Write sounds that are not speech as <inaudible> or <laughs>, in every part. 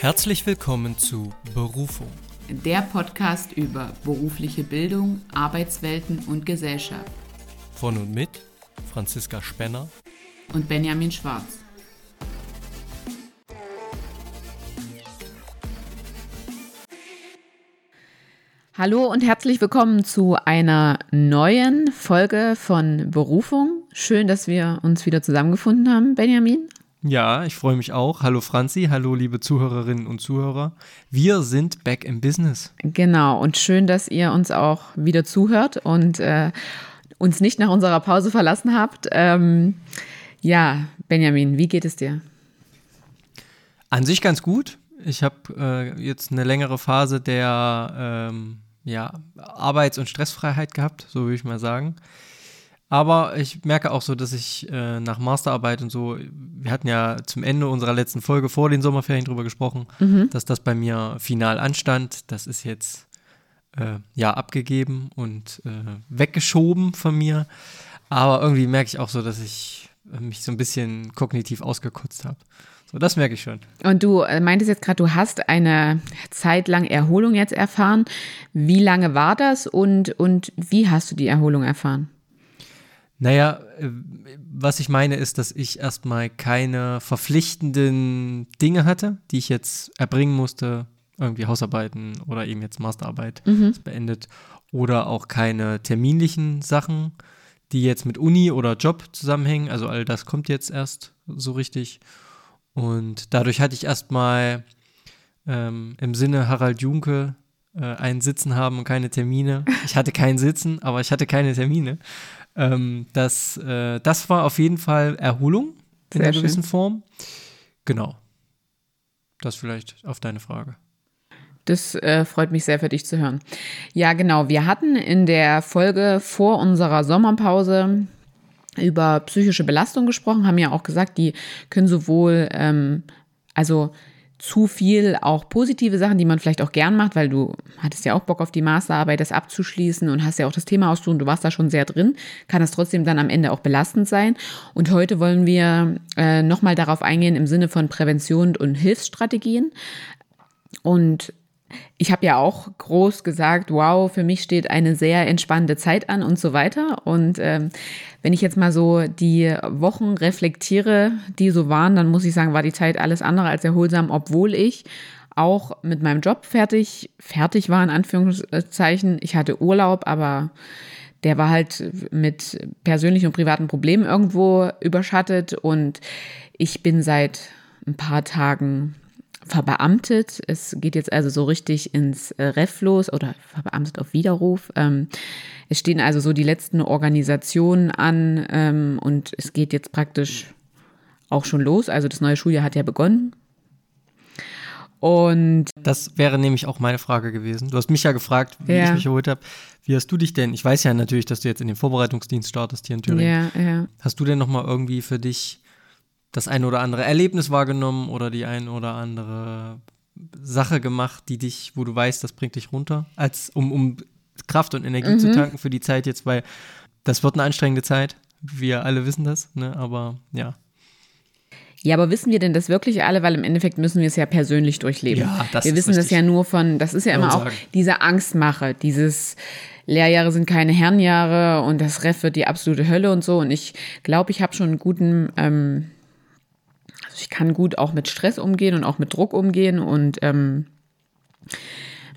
Herzlich willkommen zu Berufung. Der Podcast über berufliche Bildung, Arbeitswelten und Gesellschaft. Von und mit Franziska Spenner und Benjamin Schwarz. Hallo und herzlich willkommen zu einer neuen Folge von Berufung. Schön, dass wir uns wieder zusammengefunden haben, Benjamin. Ja, ich freue mich auch. Hallo Franzi, hallo liebe Zuhörerinnen und Zuhörer. Wir sind back im Business. Genau, und schön, dass ihr uns auch wieder zuhört und äh, uns nicht nach unserer Pause verlassen habt. Ähm, ja, Benjamin, wie geht es dir? An sich ganz gut. Ich habe äh, jetzt eine längere Phase der ähm, ja, Arbeits- und Stressfreiheit gehabt, so würde ich mal sagen. Aber ich merke auch so, dass ich äh, nach Masterarbeit und so, wir hatten ja zum Ende unserer letzten Folge vor den Sommerferien drüber gesprochen, mhm. dass das bei mir final anstand. Das ist jetzt äh, ja abgegeben und äh, weggeschoben von mir. Aber irgendwie merke ich auch so, dass ich mich so ein bisschen kognitiv ausgekotzt habe. So, das merke ich schon. Und du äh, meintest jetzt gerade, du hast eine Zeit lang Erholung jetzt erfahren. Wie lange war das und, und wie hast du die Erholung erfahren? Naja, äh, was ich meine ist, dass ich erstmal keine verpflichtenden Dinge hatte, die ich jetzt erbringen musste, irgendwie Hausarbeiten oder eben jetzt Masterarbeit mhm. beendet oder auch keine terminlichen Sachen, die jetzt mit Uni oder Job zusammenhängen. Also all das kommt jetzt erst so richtig. Und dadurch hatte ich erstmal ähm, im Sinne Harald Junke äh, ein Sitzen haben und keine Termine. Ich hatte kein Sitzen, aber ich hatte keine Termine. Ähm, das, äh, das war auf jeden Fall Erholung in Sehr einer gewissen. Form. Genau. Das vielleicht auf deine Frage. Das äh, freut mich sehr für dich zu hören. Ja, genau. Wir hatten in der Folge vor unserer Sommerpause über psychische Belastung gesprochen, haben ja auch gesagt, die können sowohl, ähm, also zu viel auch positive Sachen, die man vielleicht auch gern macht, weil du hattest ja auch Bock auf die Masterarbeit, das abzuschließen und hast ja auch das Thema auszusuchen, du warst da schon sehr drin, kann es trotzdem dann am Ende auch belastend sein. Und heute wollen wir äh, nochmal darauf eingehen im Sinne von Prävention und Hilfsstrategien. Und ich habe ja auch groß gesagt, wow, für mich steht eine sehr entspannende Zeit an und so weiter. Und ähm, wenn ich jetzt mal so die Wochen reflektiere, die so waren, dann muss ich sagen, war die Zeit alles andere als erholsam, obwohl ich auch mit meinem Job fertig, fertig war, in Anführungszeichen. Ich hatte Urlaub, aber der war halt mit persönlichen und privaten Problemen irgendwo überschattet und ich bin seit ein paar Tagen verbeamtet. Es geht jetzt also so richtig ins äh, Ref los oder verbeamtet auf Widerruf. Ähm, es stehen also so die letzten Organisationen an ähm, und es geht jetzt praktisch auch schon los. Also das neue Schuljahr hat ja begonnen. Und das wäre nämlich auch meine Frage gewesen. Du hast mich ja gefragt, wie ja. ich mich erholt habe. Wie hast du dich denn? Ich weiß ja natürlich, dass du jetzt in den Vorbereitungsdienst startest hier in Thüringen. Ja, ja. Hast du denn noch mal irgendwie für dich das ein oder andere Erlebnis wahrgenommen oder die ein oder andere Sache gemacht, die dich, wo du weißt, das bringt dich runter, als um, um Kraft und Energie mhm. zu tanken für die Zeit jetzt, weil das wird eine anstrengende Zeit. Wir alle wissen das, ne? aber ja. Ja, aber wissen wir denn das wirklich alle? Weil im Endeffekt müssen wir es ja persönlich durchleben. Ja, das wir wissen das ja nur von, das ist ja immer auch diese Angstmache, dieses Lehrjahre sind keine Herrenjahre und das Ref wird die absolute Hölle und so. Und ich glaube, ich habe schon einen guten ähm, ich kann gut auch mit Stress umgehen und auch mit Druck umgehen und ähm,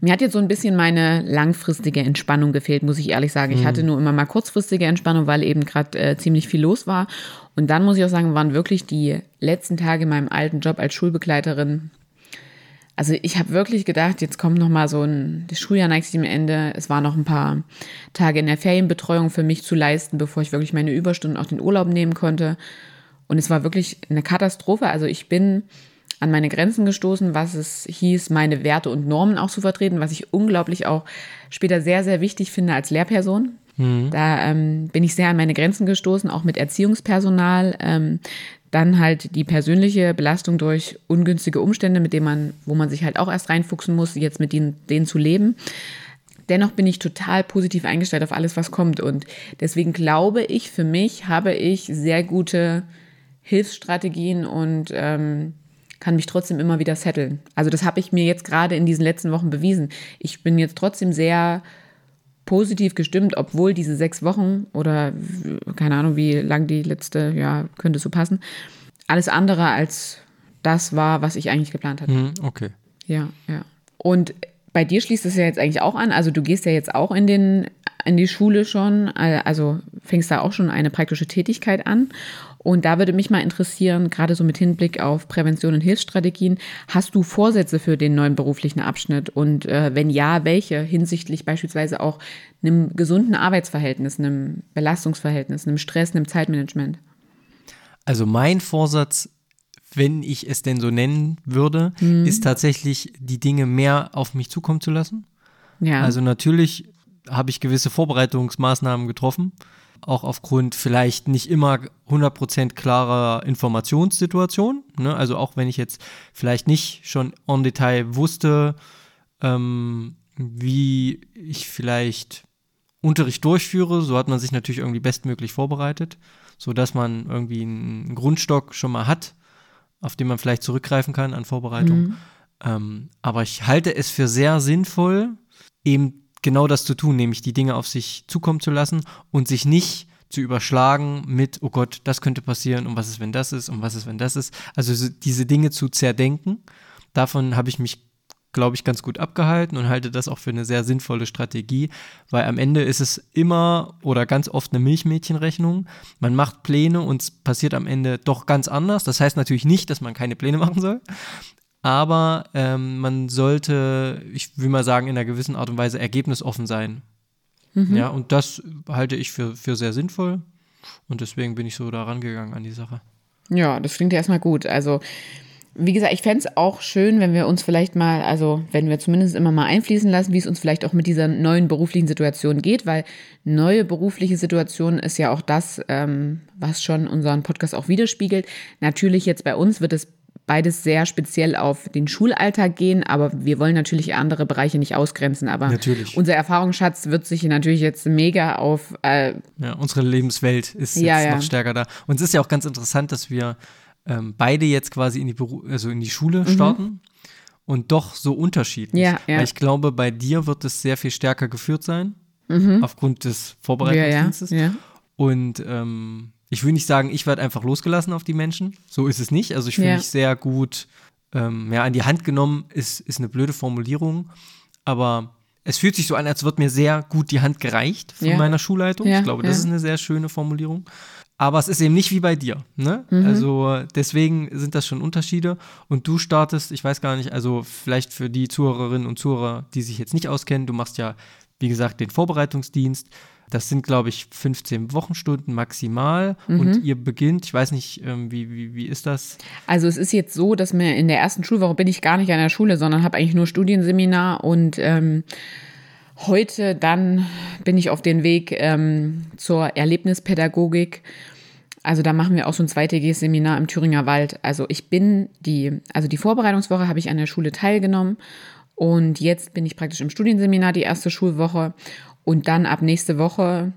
mir hat jetzt so ein bisschen meine langfristige Entspannung gefehlt, muss ich ehrlich sagen. Ich mhm. hatte nur immer mal kurzfristige Entspannung, weil eben gerade äh, ziemlich viel los war. Und dann muss ich auch sagen, waren wirklich die letzten Tage in meinem alten Job als Schulbegleiterin. Also ich habe wirklich gedacht, jetzt kommt noch mal so ein, das Schuljahr neigt sich am Ende. Es waren noch ein paar Tage in der Ferienbetreuung für mich zu leisten, bevor ich wirklich meine Überstunden auch den Urlaub nehmen konnte. Und es war wirklich eine Katastrophe. Also ich bin an meine Grenzen gestoßen, was es hieß, meine Werte und Normen auch zu vertreten, was ich unglaublich auch später sehr, sehr wichtig finde als Lehrperson. Mhm. Da ähm, bin ich sehr an meine Grenzen gestoßen, auch mit Erziehungspersonal. Ähm, dann halt die persönliche Belastung durch ungünstige Umstände, mit denen man, wo man sich halt auch erst reinfuchsen muss, jetzt mit denen, denen zu leben. Dennoch bin ich total positiv eingestellt auf alles, was kommt. Und deswegen glaube ich, für mich habe ich sehr gute Hilfsstrategien und ähm, kann mich trotzdem immer wieder setteln. Also das habe ich mir jetzt gerade in diesen letzten Wochen bewiesen. Ich bin jetzt trotzdem sehr positiv gestimmt, obwohl diese sechs Wochen oder keine Ahnung, wie lang die letzte, ja, könnte so passen, alles andere als das war, was ich eigentlich geplant hatte. Mhm, okay. Ja, ja. Und bei dir schließt es ja jetzt eigentlich auch an. Also du gehst ja jetzt auch in den in die Schule schon, also fängst da auch schon eine praktische Tätigkeit an. Und da würde mich mal interessieren, gerade so mit Hinblick auf Prävention und Hilfsstrategien, hast du Vorsätze für den neuen beruflichen Abschnitt? Und äh, wenn ja, welche hinsichtlich beispielsweise auch einem gesunden Arbeitsverhältnis, einem Belastungsverhältnis, einem Stress, einem Zeitmanagement? Also mein Vorsatz wenn ich es denn so nennen würde, mhm. ist tatsächlich die Dinge mehr auf mich zukommen zu lassen. Ja. Also natürlich habe ich gewisse Vorbereitungsmaßnahmen getroffen, auch aufgrund vielleicht nicht immer 100% klarer Informationssituation. Ne? Also auch wenn ich jetzt vielleicht nicht schon en Detail wusste, ähm, wie ich vielleicht Unterricht durchführe, so hat man sich natürlich irgendwie bestmöglich vorbereitet, sodass man irgendwie einen Grundstock schon mal hat, auf den man vielleicht zurückgreifen kann an Vorbereitung. Mhm. Ähm, aber ich halte es für sehr sinnvoll, eben genau das zu tun, nämlich die Dinge auf sich zukommen zu lassen und sich nicht zu überschlagen mit, oh Gott, das könnte passieren und was ist, wenn das ist und was ist, wenn das ist. Also diese Dinge zu zerdenken, davon habe ich mich glaube ich, ganz gut abgehalten und halte das auch für eine sehr sinnvolle Strategie, weil am Ende ist es immer oder ganz oft eine Milchmädchenrechnung. Man macht Pläne und es passiert am Ende doch ganz anders. Das heißt natürlich nicht, dass man keine Pläne <laughs> machen soll, aber ähm, man sollte, ich will mal sagen, in einer gewissen Art und Weise ergebnisoffen sein. Mhm. Ja, und das halte ich für, für sehr sinnvoll und deswegen bin ich so da rangegangen an die Sache. Ja, das klingt ja erstmal gut. Also wie gesagt, ich fände es auch schön, wenn wir uns vielleicht mal, also wenn wir zumindest immer mal einfließen lassen, wie es uns vielleicht auch mit dieser neuen beruflichen Situation geht, weil neue berufliche Situation ist ja auch das, ähm, was schon unseren Podcast auch widerspiegelt. Natürlich jetzt bei uns wird es beides sehr speziell auf den Schulalltag gehen, aber wir wollen natürlich andere Bereiche nicht ausgrenzen. Aber natürlich. unser Erfahrungsschatz wird sich natürlich jetzt mega auf. Äh, ja, unsere Lebenswelt ist ja, jetzt ja. noch stärker da. Und es ist ja auch ganz interessant, dass wir ähm, beide jetzt quasi in die, Beru also in die Schule mhm. starten und doch so unterschiedlich. Ja, ja. Weil ich glaube, bei dir wird es sehr viel stärker geführt sein, mhm. aufgrund des Vorbereitungsdienstes. Ja, ja, Und ähm, ich will nicht sagen, ich werde einfach losgelassen auf die Menschen. So ist es nicht. Also ich fühle mich sehr gut ähm, ja, an die Hand genommen, ist, ist eine blöde Formulierung. Aber es fühlt sich so an, als wird mir sehr gut die Hand gereicht von meiner Schulleitung. ich glaube, das ist eine sehr schöne Formulierung. Aber es ist eben nicht wie bei dir. Ne? Mhm. Also deswegen sind das schon Unterschiede. Und du startest, ich weiß gar nicht, also vielleicht für die Zuhörerinnen und Zuhörer, die sich jetzt nicht auskennen, du machst ja, wie gesagt, den Vorbereitungsdienst. Das sind, glaube ich, 15 Wochenstunden maximal. Mhm. Und ihr beginnt, ich weiß nicht, ähm, wie, wie, wie ist das? Also es ist jetzt so, dass mir in der ersten Schulwoche bin ich gar nicht an der Schule, sondern habe eigentlich nur Studienseminar und ähm, Heute dann bin ich auf den Weg ähm, zur Erlebnispädagogik also da machen wir auch so ein zweitägiges Seminar im Thüringer Wald. Also ich bin die, also die Vorbereitungswoche habe ich an der Schule teilgenommen und jetzt bin ich praktisch im Studienseminar die erste Schulwoche und dann ab nächste Woche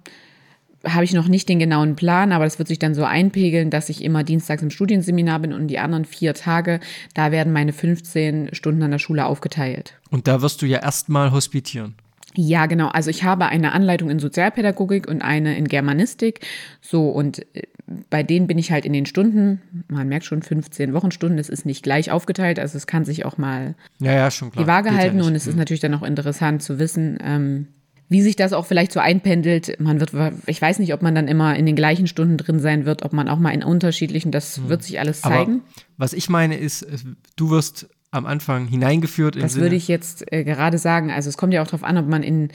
habe ich noch nicht den genauen Plan, aber das wird sich dann so einpegeln, dass ich immer dienstags im Studienseminar bin und die anderen vier Tage, da werden meine 15 Stunden an der Schule aufgeteilt. Und da wirst du ja erstmal hospitieren. Ja, genau. Also ich habe eine Anleitung in Sozialpädagogik und eine in Germanistik. So, und äh, bei denen bin ich halt in den Stunden, man merkt schon 15 Wochenstunden, das ist nicht gleich aufgeteilt, also es kann sich auch mal ja, ja, die Waage Geht halten ja und es ist mhm. natürlich dann auch interessant zu wissen, ähm, wie sich das auch vielleicht so einpendelt. Man wird, ich weiß nicht, ob man dann immer in den gleichen Stunden drin sein wird, ob man auch mal in unterschiedlichen, das mhm. wird sich alles zeigen. Aber was ich meine ist, du wirst am Anfang hineingeführt. Das würde ich jetzt äh, gerade sagen. Also es kommt ja auch darauf an, ob man in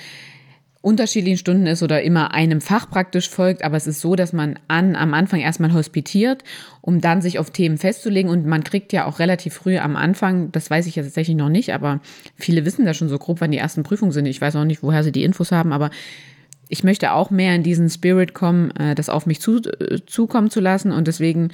unterschiedlichen Stunden ist oder immer einem Fach praktisch folgt, aber es ist so, dass man an, am Anfang erstmal hospitiert, um dann sich auf Themen festzulegen und man kriegt ja auch relativ früh am Anfang, das weiß ich ja tatsächlich noch nicht, aber viele wissen da schon so grob, wann die ersten Prüfungen sind. Ich weiß auch nicht, woher sie die Infos haben, aber ich möchte auch mehr in diesen Spirit kommen, äh, das auf mich zu, äh, zukommen zu lassen und deswegen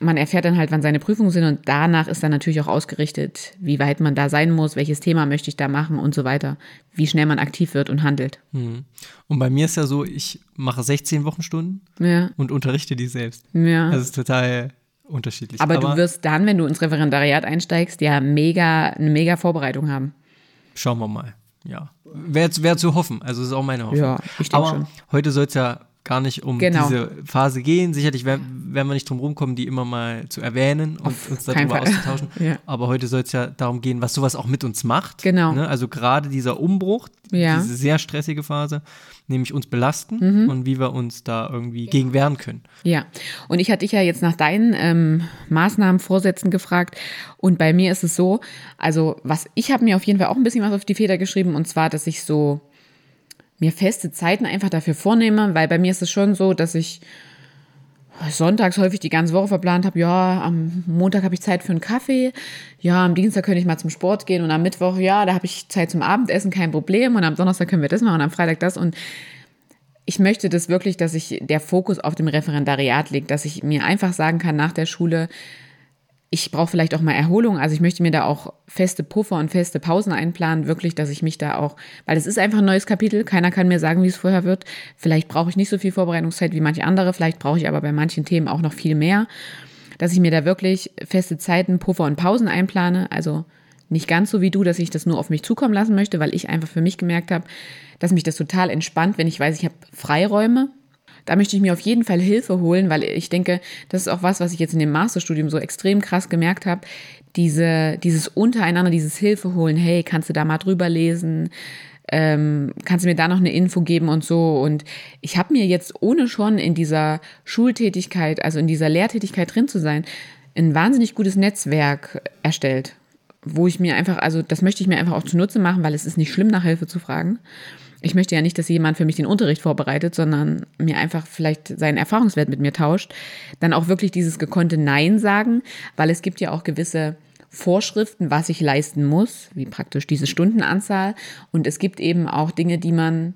man erfährt dann halt, wann seine Prüfungen sind und danach ist dann natürlich auch ausgerichtet, wie weit man da sein muss, welches Thema möchte ich da machen und so weiter, wie schnell man aktiv wird und handelt. Hm. Und bei mir ist ja so, ich mache 16 Wochenstunden ja. und unterrichte die selbst. Ja. Das ist total unterschiedlich. Aber, du wirst dann, wenn du ins Referendariat einsteigst, ja mega, eine mega Vorbereitung haben. Schauen wir mal. Ja. Wäre wär zu hoffen. Also, das ist auch meine Hoffnung. Ja, ich Aber schon. heute soll es ja gar nicht um Genau. diese Phase gehen. Sicherlich werden, werden wir nicht drum rumkommen, die immer mal zu erwähnen und Auf uns darüber Fall. auszutauschen. <laughs> Ja. Aber heute soll es ja darum gehen, was sowas auch mit uns macht. Genau. Ne? Also gerade dieser Umbruch, Ja. Mhm. diese sehr stressige Phase, nämlich uns belasten und wie wir uns da irgendwie gegen wehren können. Ja, und ich hatte dich ja jetzt nach deinen ähm, Maßnahmen, Vorsätzen gefragt. Und bei mir ist es so, also was ich habe mir auf jeden Fall auch ein bisschen was auf die Feder geschrieben, und zwar, dass ich so mir feste Zeiten einfach dafür vornehme, weil bei mir ist es schon so, dass ich sonntags häufig die ganze Woche verplant habe, ja, am Montag habe ich Zeit für einen Kaffee, ja, am Dienstag könnte ich mal zum Sport gehen und am Mittwoch, ja, da habe ich Zeit zum Abendessen, kein Problem und am Donnerstag können wir das machen und am Freitag das und ich möchte das wirklich, dass ich der Fokus auf dem Referendariat liegt, dass ich mir einfach sagen kann nach der Schule, ich brauche vielleicht auch mal Erholung. Also ich möchte mir da auch feste Puffer und feste Pausen einplanen, wirklich, dass ich mich da auch, weil es ist einfach ein neues Kapitel. Keiner kann mir sagen, wie es vorher wird. Vielleicht brauche ich nicht so viel Vorbereitungszeit wie manche andere. Vielleicht brauche ich aber bei manchen Themen auch noch viel mehr, dass ich mir da wirklich feste Zeiten, Puffer und Pausen einplane. Also nicht ganz so wie du, dass ich das nur auf mich zukommen lassen möchte, weil ich einfach für mich gemerkt habe, dass mich das total entspannt, wenn ich weiß, ich habe Freiräume. Da möchte ich mir auf jeden Fall Hilfe holen, weil ich denke, das ist auch was, was ich jetzt in dem Masterstudium so extrem krass gemerkt habe. Diese, dieses untereinander, dieses Hilfe holen, hey, kannst du da mal drüber lesen? Ähm, kannst du mir da noch eine Info geben und so? Und ich habe mir jetzt, ohne schon in dieser Schultätigkeit, also in dieser Lehrtätigkeit drin zu sein, ein wahnsinnig gutes Netzwerk erstellt, wo ich mir einfach, also das möchte ich mir einfach auch zunutze machen, weil es ist nicht schlimm, nach Hilfe zu fragen. Ich möchte ja nicht, dass jemand für mich den Unterricht vorbereitet, sondern mir einfach vielleicht seinen Erfahrungswert mit mir tauscht. Dann auch wirklich dieses gekonnte Nein sagen, weil es gibt ja auch gewisse Vorschriften, was ich leisten muss, wie praktisch diese Stundenanzahl. Und es gibt eben auch Dinge, die man,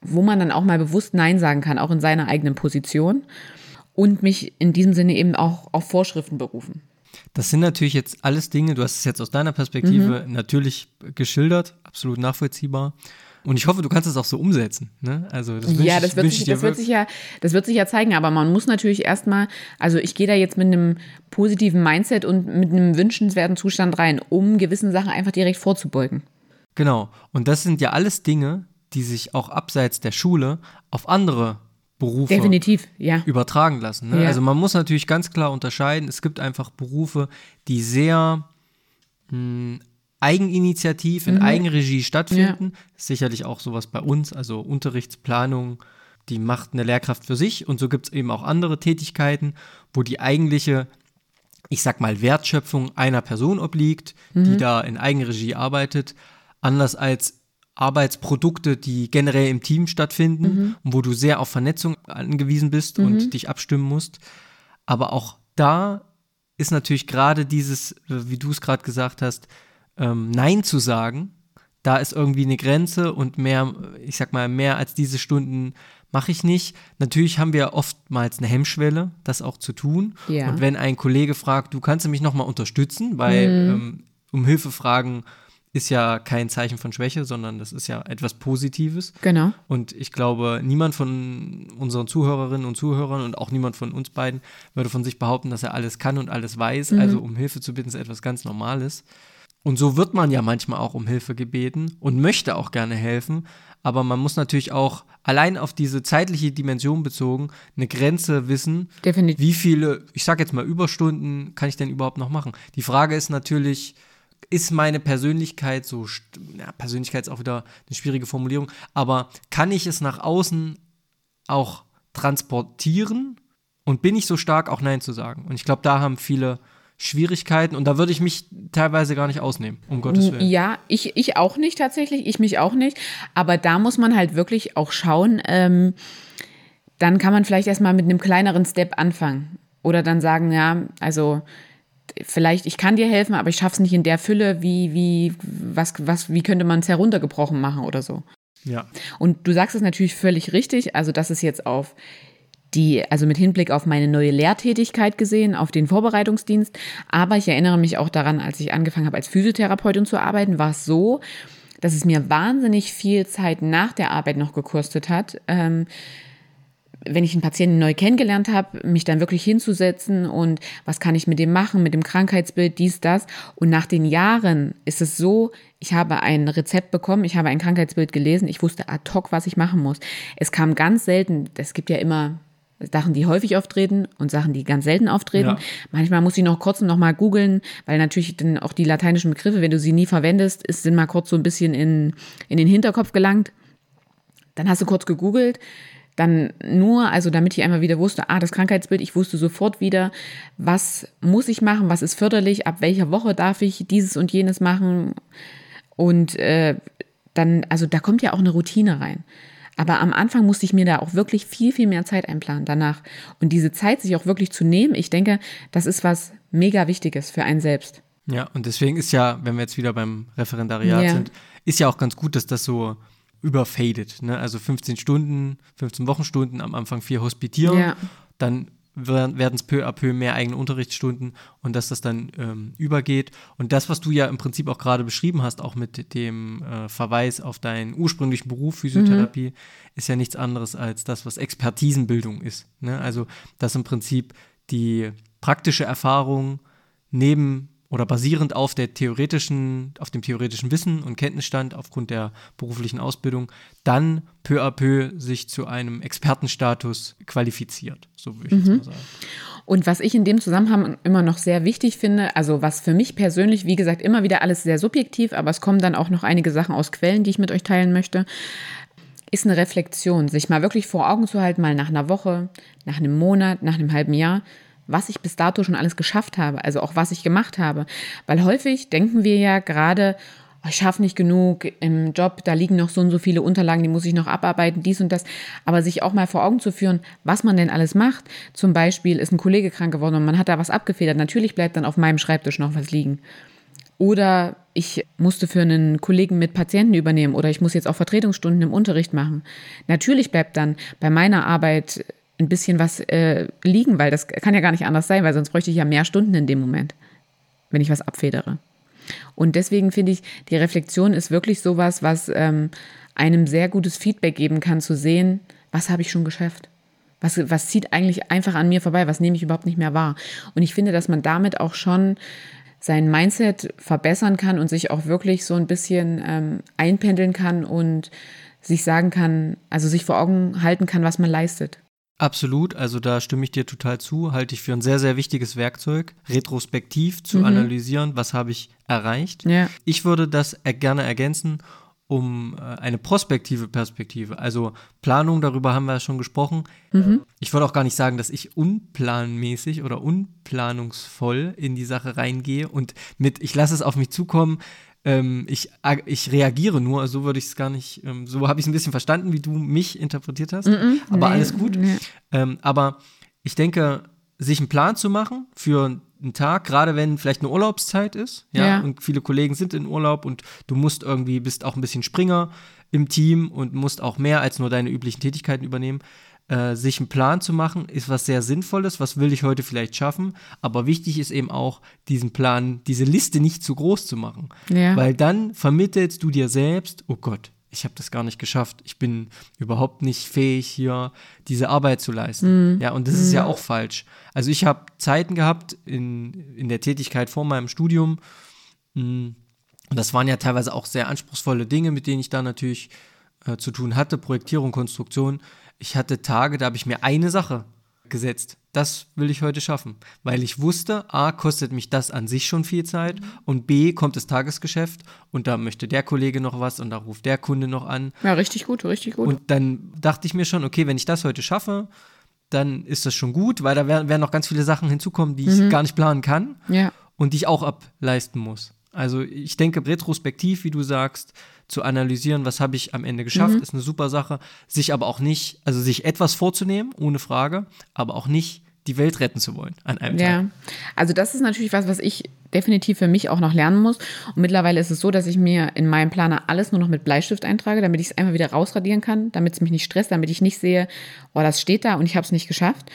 wo man dann auch mal bewusst Nein sagen kann, auch in seiner eigenen Position. Und mich in diesem Sinne eben auch auf Vorschriften berufen. Das sind natürlich jetzt alles Dinge, du hast es jetzt aus deiner Perspektive Mhm. natürlich geschildert, absolut nachvollziehbar. Und ich hoffe, du kannst es auch so umsetzen. Ne? Also das ja, ich, das wird, sich, das, wird sich ja, das wird sich ja zeigen, aber man muss natürlich erstmal, also ich gehe da jetzt mit einem positiven Mindset und mit einem wünschenswerten Zustand rein, um gewissen Sachen einfach direkt vorzubeugen. Genau. Und das sind ja alles Dinge, die sich auch abseits der Schule auf andere Berufe Definitiv, ja. übertragen lassen. Ne? Ja. Also man muss natürlich ganz klar unterscheiden. Es gibt einfach Berufe, die sehr mh, eigeninitiativ, in Eigenregie stattfinden. Sicherlich auch sowas bei uns, also Unterrichtsplanung, die macht eine Lehrkraft für sich und so gibt es eben auch andere Tätigkeiten, wo die eigentliche, ich sag mal, Wertschöpfung einer Person obliegt, die da in Eigenregie arbeitet, anders als Arbeitsprodukte, die generell im Team stattfinden und wo du sehr auf Vernetzung angewiesen bist und dich abstimmen musst. Aber auch da ist natürlich gerade dieses, wie du es gerade gesagt hast, ähm, Nein zu sagen, da ist irgendwie eine Grenze und mehr, ich sag mal, mehr als diese Stunden mache ich nicht. Natürlich haben wir oftmals eine Hemmschwelle, das auch zu tun. Ja. Und wenn ein Kollege fragt, du kannst mich nochmal unterstützen, weil ähm, um Hilfe fragen ist ja kein Zeichen von Schwäche, sondern das ist ja etwas Positives. Genau. Und ich glaube, niemand von unseren Zuhörerinnen und Zuhörern und auch niemand von uns beiden würde von sich behaupten, dass er alles kann und alles weiß. Also um Hilfe zu bitten ist etwas ganz Normales. Und so wird man ja manchmal auch um Hilfe gebeten und möchte auch gerne helfen. Aber man muss natürlich auch allein auf diese zeitliche Dimension bezogen eine Grenze wissen, Definitiv. wie viele, ich sag jetzt mal Überstunden, kann ich denn überhaupt noch machen? Die Frage ist natürlich, ist meine Persönlichkeit so, ja, Persönlichkeit ist auch wieder eine schwierige Formulierung, aber kann ich es nach außen auch transportieren und bin ich so stark, auch Nein zu sagen? Und ich glaube, da haben viele Schwierigkeiten und da würde ich mich teilweise gar nicht ausnehmen, um Gottes Willen. Ja, ich, ich auch nicht tatsächlich, ich mich auch nicht. Aber da muss man halt wirklich auch schauen, ähm, dann kann man vielleicht erstmal mit einem kleineren Step anfangen. Oder dann sagen, ja, also vielleicht, ich kann dir helfen, aber ich schaffe es nicht in der Fülle, wie, wie, was, was, wie könnte man es heruntergebrochen machen oder so. Ja. Und du sagst es natürlich völlig richtig, also das ist jetzt auf die, also mit Hinblick auf meine neue Lehrtätigkeit gesehen, auf den Vorbereitungsdienst. Aber ich erinnere mich auch daran, als ich angefangen habe, als Physiotherapeutin zu arbeiten, war es so, dass es mir wahnsinnig viel Zeit nach der Arbeit noch gekostet hat, ähm, wenn ich einen Patienten neu kennengelernt habe, mich dann wirklich hinzusetzen und was kann ich mit dem machen, mit dem Krankheitsbild, dies, das. Und nach den Jahren ist es so, ich habe ein Rezept bekommen, ich habe ein Krankheitsbild gelesen, ich wusste ad hoc, was ich machen muss. Es kam ganz selten, es gibt ja immer Sachen, die häufig auftreten und Sachen, die ganz selten auftreten. Ja. Manchmal muss ich noch kurz noch mal googeln, weil natürlich dann auch die lateinischen Begriffe, wenn du sie nie verwendest, ist, sind mal kurz so ein bisschen in, in den Hinterkopf gelangt. Dann hast du kurz gegoogelt, dann nur, also damit ich einmal wieder wusste, ah, das Krankheitsbild, ich wusste sofort wieder, was muss ich machen, was ist förderlich, ab welcher Woche darf ich dieses und jenes machen. Und äh, dann, also da kommt ja auch eine Routine rein. Aber am Anfang musste ich mir da auch wirklich viel, viel mehr Zeit einplanen danach. Und diese Zeit sich auch wirklich zu nehmen, ich denke, das ist was mega Wichtiges für einen selbst. Ja, und deswegen ist ja, wenn wir jetzt wieder beim Referendariat ja. sind, ist ja auch ganz gut, dass das so überfadet. Ne? Also 15 Stunden, 15 Wochenstunden, am Anfang vier hospitieren, ja. dann werden es peu à peu mehr eigene Unterrichtsstunden und dass das dann ähm, übergeht. Und das, was du ja im Prinzip auch gerade beschrieben hast, auch mit dem äh, Verweis auf deinen ursprünglichen Beruf Physiotherapie, mhm. ist ja nichts anderes als das, was Expertisenbildung ist. Ne? Also, dass im Prinzip die praktische Erfahrung neben oder basierend auf der theoretischen, auf dem theoretischen Wissen und Kenntnisstand aufgrund der beruflichen Ausbildung dann peu à peu sich zu einem Expertenstatus qualifiziert. So würde ich mhm. jetzt mal sagen. Und was ich in dem Zusammenhang immer noch sehr wichtig finde, also was für mich persönlich, wie gesagt, immer wieder alles sehr subjektiv, aber es kommen dann auch noch einige Sachen aus Quellen, die ich mit euch teilen möchte, ist eine Reflexion, sich mal wirklich vor Augen zu halten, mal nach einer Woche, nach einem Monat, nach einem halben Jahr, was ich bis dato schon alles geschafft habe, also auch was ich gemacht habe. Weil häufig denken wir ja gerade, oh, ich schaffe nicht genug im Job, da liegen noch so und so viele Unterlagen, die muss ich noch abarbeiten, dies und das. Aber sich auch mal vor Augen zu führen, was man denn alles macht. Zum Beispiel ist ein Kollege krank geworden und man hat da was abgefedert. Natürlich bleibt dann auf meinem Schreibtisch noch was liegen. Oder ich musste für einen Kollegen mit Patienten übernehmen oder ich muss jetzt auch Vertretungsstunden im Unterricht machen. Natürlich bleibt dann bei meiner Arbeit ein bisschen was äh, liegen, weil das kann ja gar nicht anders sein, weil sonst bräuchte ich ja mehr Stunden in dem Moment, wenn ich was abfedere. Und deswegen finde ich, die Reflexion ist wirklich sowas, was ähm, einem sehr gutes Feedback geben kann, zu sehen, was habe ich schon geschafft? Was, was zieht eigentlich einfach an mir vorbei? Was nehme ich überhaupt nicht mehr wahr? Und ich finde, dass man damit auch schon sein Mindset verbessern kann und sich auch wirklich so ein bisschen ähm, einpendeln kann und sich sagen kann, also sich vor Augen halten kann, was man leistet. Absolut, also da stimme ich dir total zu, halte ich für ein sehr, sehr wichtiges Werkzeug, retrospektiv zu mhm. analysieren, was habe ich erreicht. Ja. Ich würde das gerne ergänzen um äh, eine prospektive Perspektive. Also Planung, darüber haben wir ja schon gesprochen. Mhm. Ich würde auch gar nicht sagen, dass ich unplanmäßig oder unplanungsvoll in die Sache reingehe und mit, ich lasse es auf mich zukommen, ähm, ich, ich reagiere nur, also so würde ich es gar nicht, ähm, so habe ich es ein bisschen verstanden, wie du mich interpretiert hast. Mm -mm, aber nee, alles gut. Nee. Ähm, aber ich denke, sich einen Plan zu machen für einen Tag, gerade wenn vielleicht eine Urlaubszeit ist, ja, ja, und viele Kollegen sind in Urlaub und du musst irgendwie, bist auch ein bisschen Springer im Team und musst auch mehr als nur deine üblichen Tätigkeiten übernehmen, äh, sich einen Plan zu machen, ist was sehr Sinnvolles, was will ich heute vielleicht schaffen. Aber wichtig ist eben auch, diesen Plan, diese Liste nicht zu groß zu machen. Ja. Weil dann vermittelst du dir selbst, oh Gott, ich habe das gar nicht geschafft. Ich bin überhaupt nicht fähig, hier diese Arbeit zu leisten. Mhm. Ja, und das ist ja mhm. auch falsch. Also ich habe Zeiten gehabt in, in der Tätigkeit vor meinem Studium. Mm, und das waren ja teilweise auch sehr anspruchsvolle Dinge, mit denen ich da natürlich äh, zu tun hatte, Projektierung, Konstruktion ich hatte Tage, da habe ich mir eine Sache gesetzt. Das will ich heute schaffen, weil ich wusste, a, kostet mich das an sich schon viel Zeit und b, kommt das Tagesgeschäft und da möchte der Kollege noch was und da ruft der Kunde noch an. Ja, richtig gut, richtig gut. Und dann dachte ich mir schon, okay, wenn ich das heute schaffe, dann ist das schon gut, weil da werden, noch ganz viele Sachen hinzukommen, die ich mhm. gar nicht planen kann ja. und die ich auch ableisten muss. Also ich denke, retrospektiv, wie du sagst, zu analysieren, was habe ich am Ende geschafft, mhm. ist eine super Sache. Sich aber auch nicht, also sich etwas vorzunehmen, ohne Frage, aber auch nicht die Welt retten zu wollen an einem ja. Tag. Also das ist natürlich was, was ich definitiv für mich auch noch lernen muss. Und mittlerweile ist es so, dass ich mir in meinem Planer alles nur noch mit Bleistift eintrage, damit ich es einfach wieder rausradieren kann, damit es mich nicht stresst, damit ich nicht sehe, oh, das steht da und ich habe es nicht geschafft.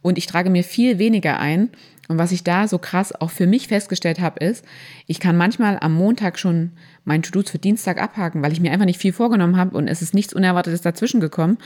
Und ich trage mir viel weniger ein. Und was ich da so krass auch für mich festgestellt habe, ist, ich kann manchmal am Montag schon meinen To-Dos für Dienstag abhaken, weil ich mir einfach nicht viel vorgenommen habe und es ist nichts Unerwartetes dazwischen gekommen.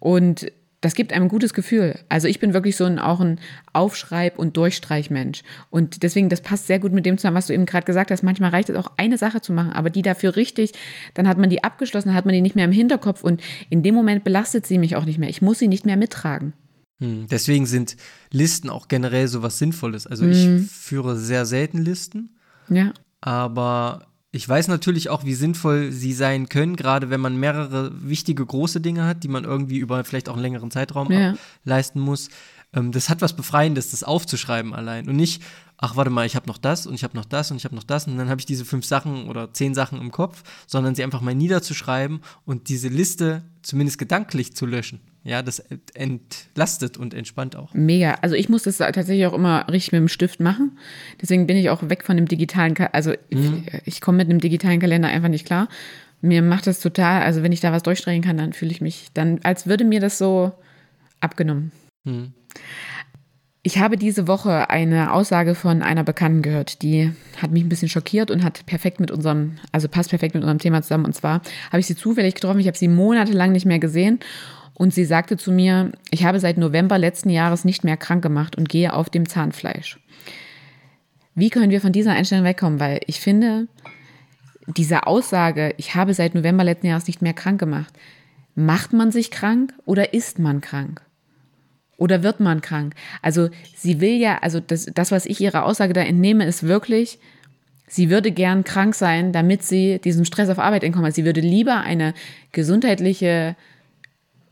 Und das gibt einem ein gutes Gefühl. Also ich bin wirklich so ein auch ein Aufschreib- und Durchstreichmensch. Und deswegen, das passt sehr gut mit dem zusammen, was du eben gerade gesagt hast. Manchmal reicht es auch, eine Sache zu machen, aber die dafür richtig, dann hat man die abgeschlossen, dann hat man die nicht mehr im Hinterkopf und in dem Moment belastet sie mich auch nicht mehr. Ich muss sie nicht mehr mittragen. Hm, deswegen sind Listen auch generell so was Sinnvolles. Also ich Mhm. führe sehr selten Listen, Ja. aber ich weiß natürlich auch, wie sinnvoll sie sein können, gerade wenn man mehrere wichtige große Dinge hat, die man irgendwie über vielleicht auch einen längeren Zeitraum Ja. leisten muss. Ähm, das hat was Befreiendes, das aufzuschreiben allein und nicht, ach warte mal, ich habe noch das und ich habe noch das und ich habe noch das und dann habe ich diese fünf Sachen oder zehn Sachen im Kopf, sondern sie einfach mal niederzuschreiben und diese Liste zumindest gedanklich zu löschen. Ja, das entlastet und entspannt auch. Mega. Also ich muss das tatsächlich auch immer richtig mit dem Stift machen. Deswegen bin ich auch weg von dem digitalen, Ka also ich, ich komme mit einem digitalen Kalender einfach nicht klar. Mir macht das total, also wenn ich da was durchstreichen kann, dann fühle ich mich dann, als würde mir das so abgenommen. Hm. Ich habe diese Woche eine Aussage von einer Bekannten gehört, die hat mich ein bisschen schockiert und hat perfekt mit unserem, also passt perfekt mit unserem Thema zusammen. Und zwar habe ich sie zufällig getroffen, ich habe sie monatelang nicht mehr gesehen und sie sagte zu mir, ich habe seit November letzten Jahres nicht mehr krank gemacht und gehe auf dem Zahnfleisch. Wie können wir von dieser Einstellung wegkommen? Weil ich finde, diese Aussage, ich habe seit November letzten Jahres nicht mehr krank gemacht, macht man sich krank oder ist man krank? Oder wird man krank? Also sie will ja, also das, das, was ich ihrer Aussage da entnehme, ist wirklich, sie würde gern krank sein, damit sie diesem Stress auf Arbeit entkommen. Also sie würde lieber eine gesundheitliche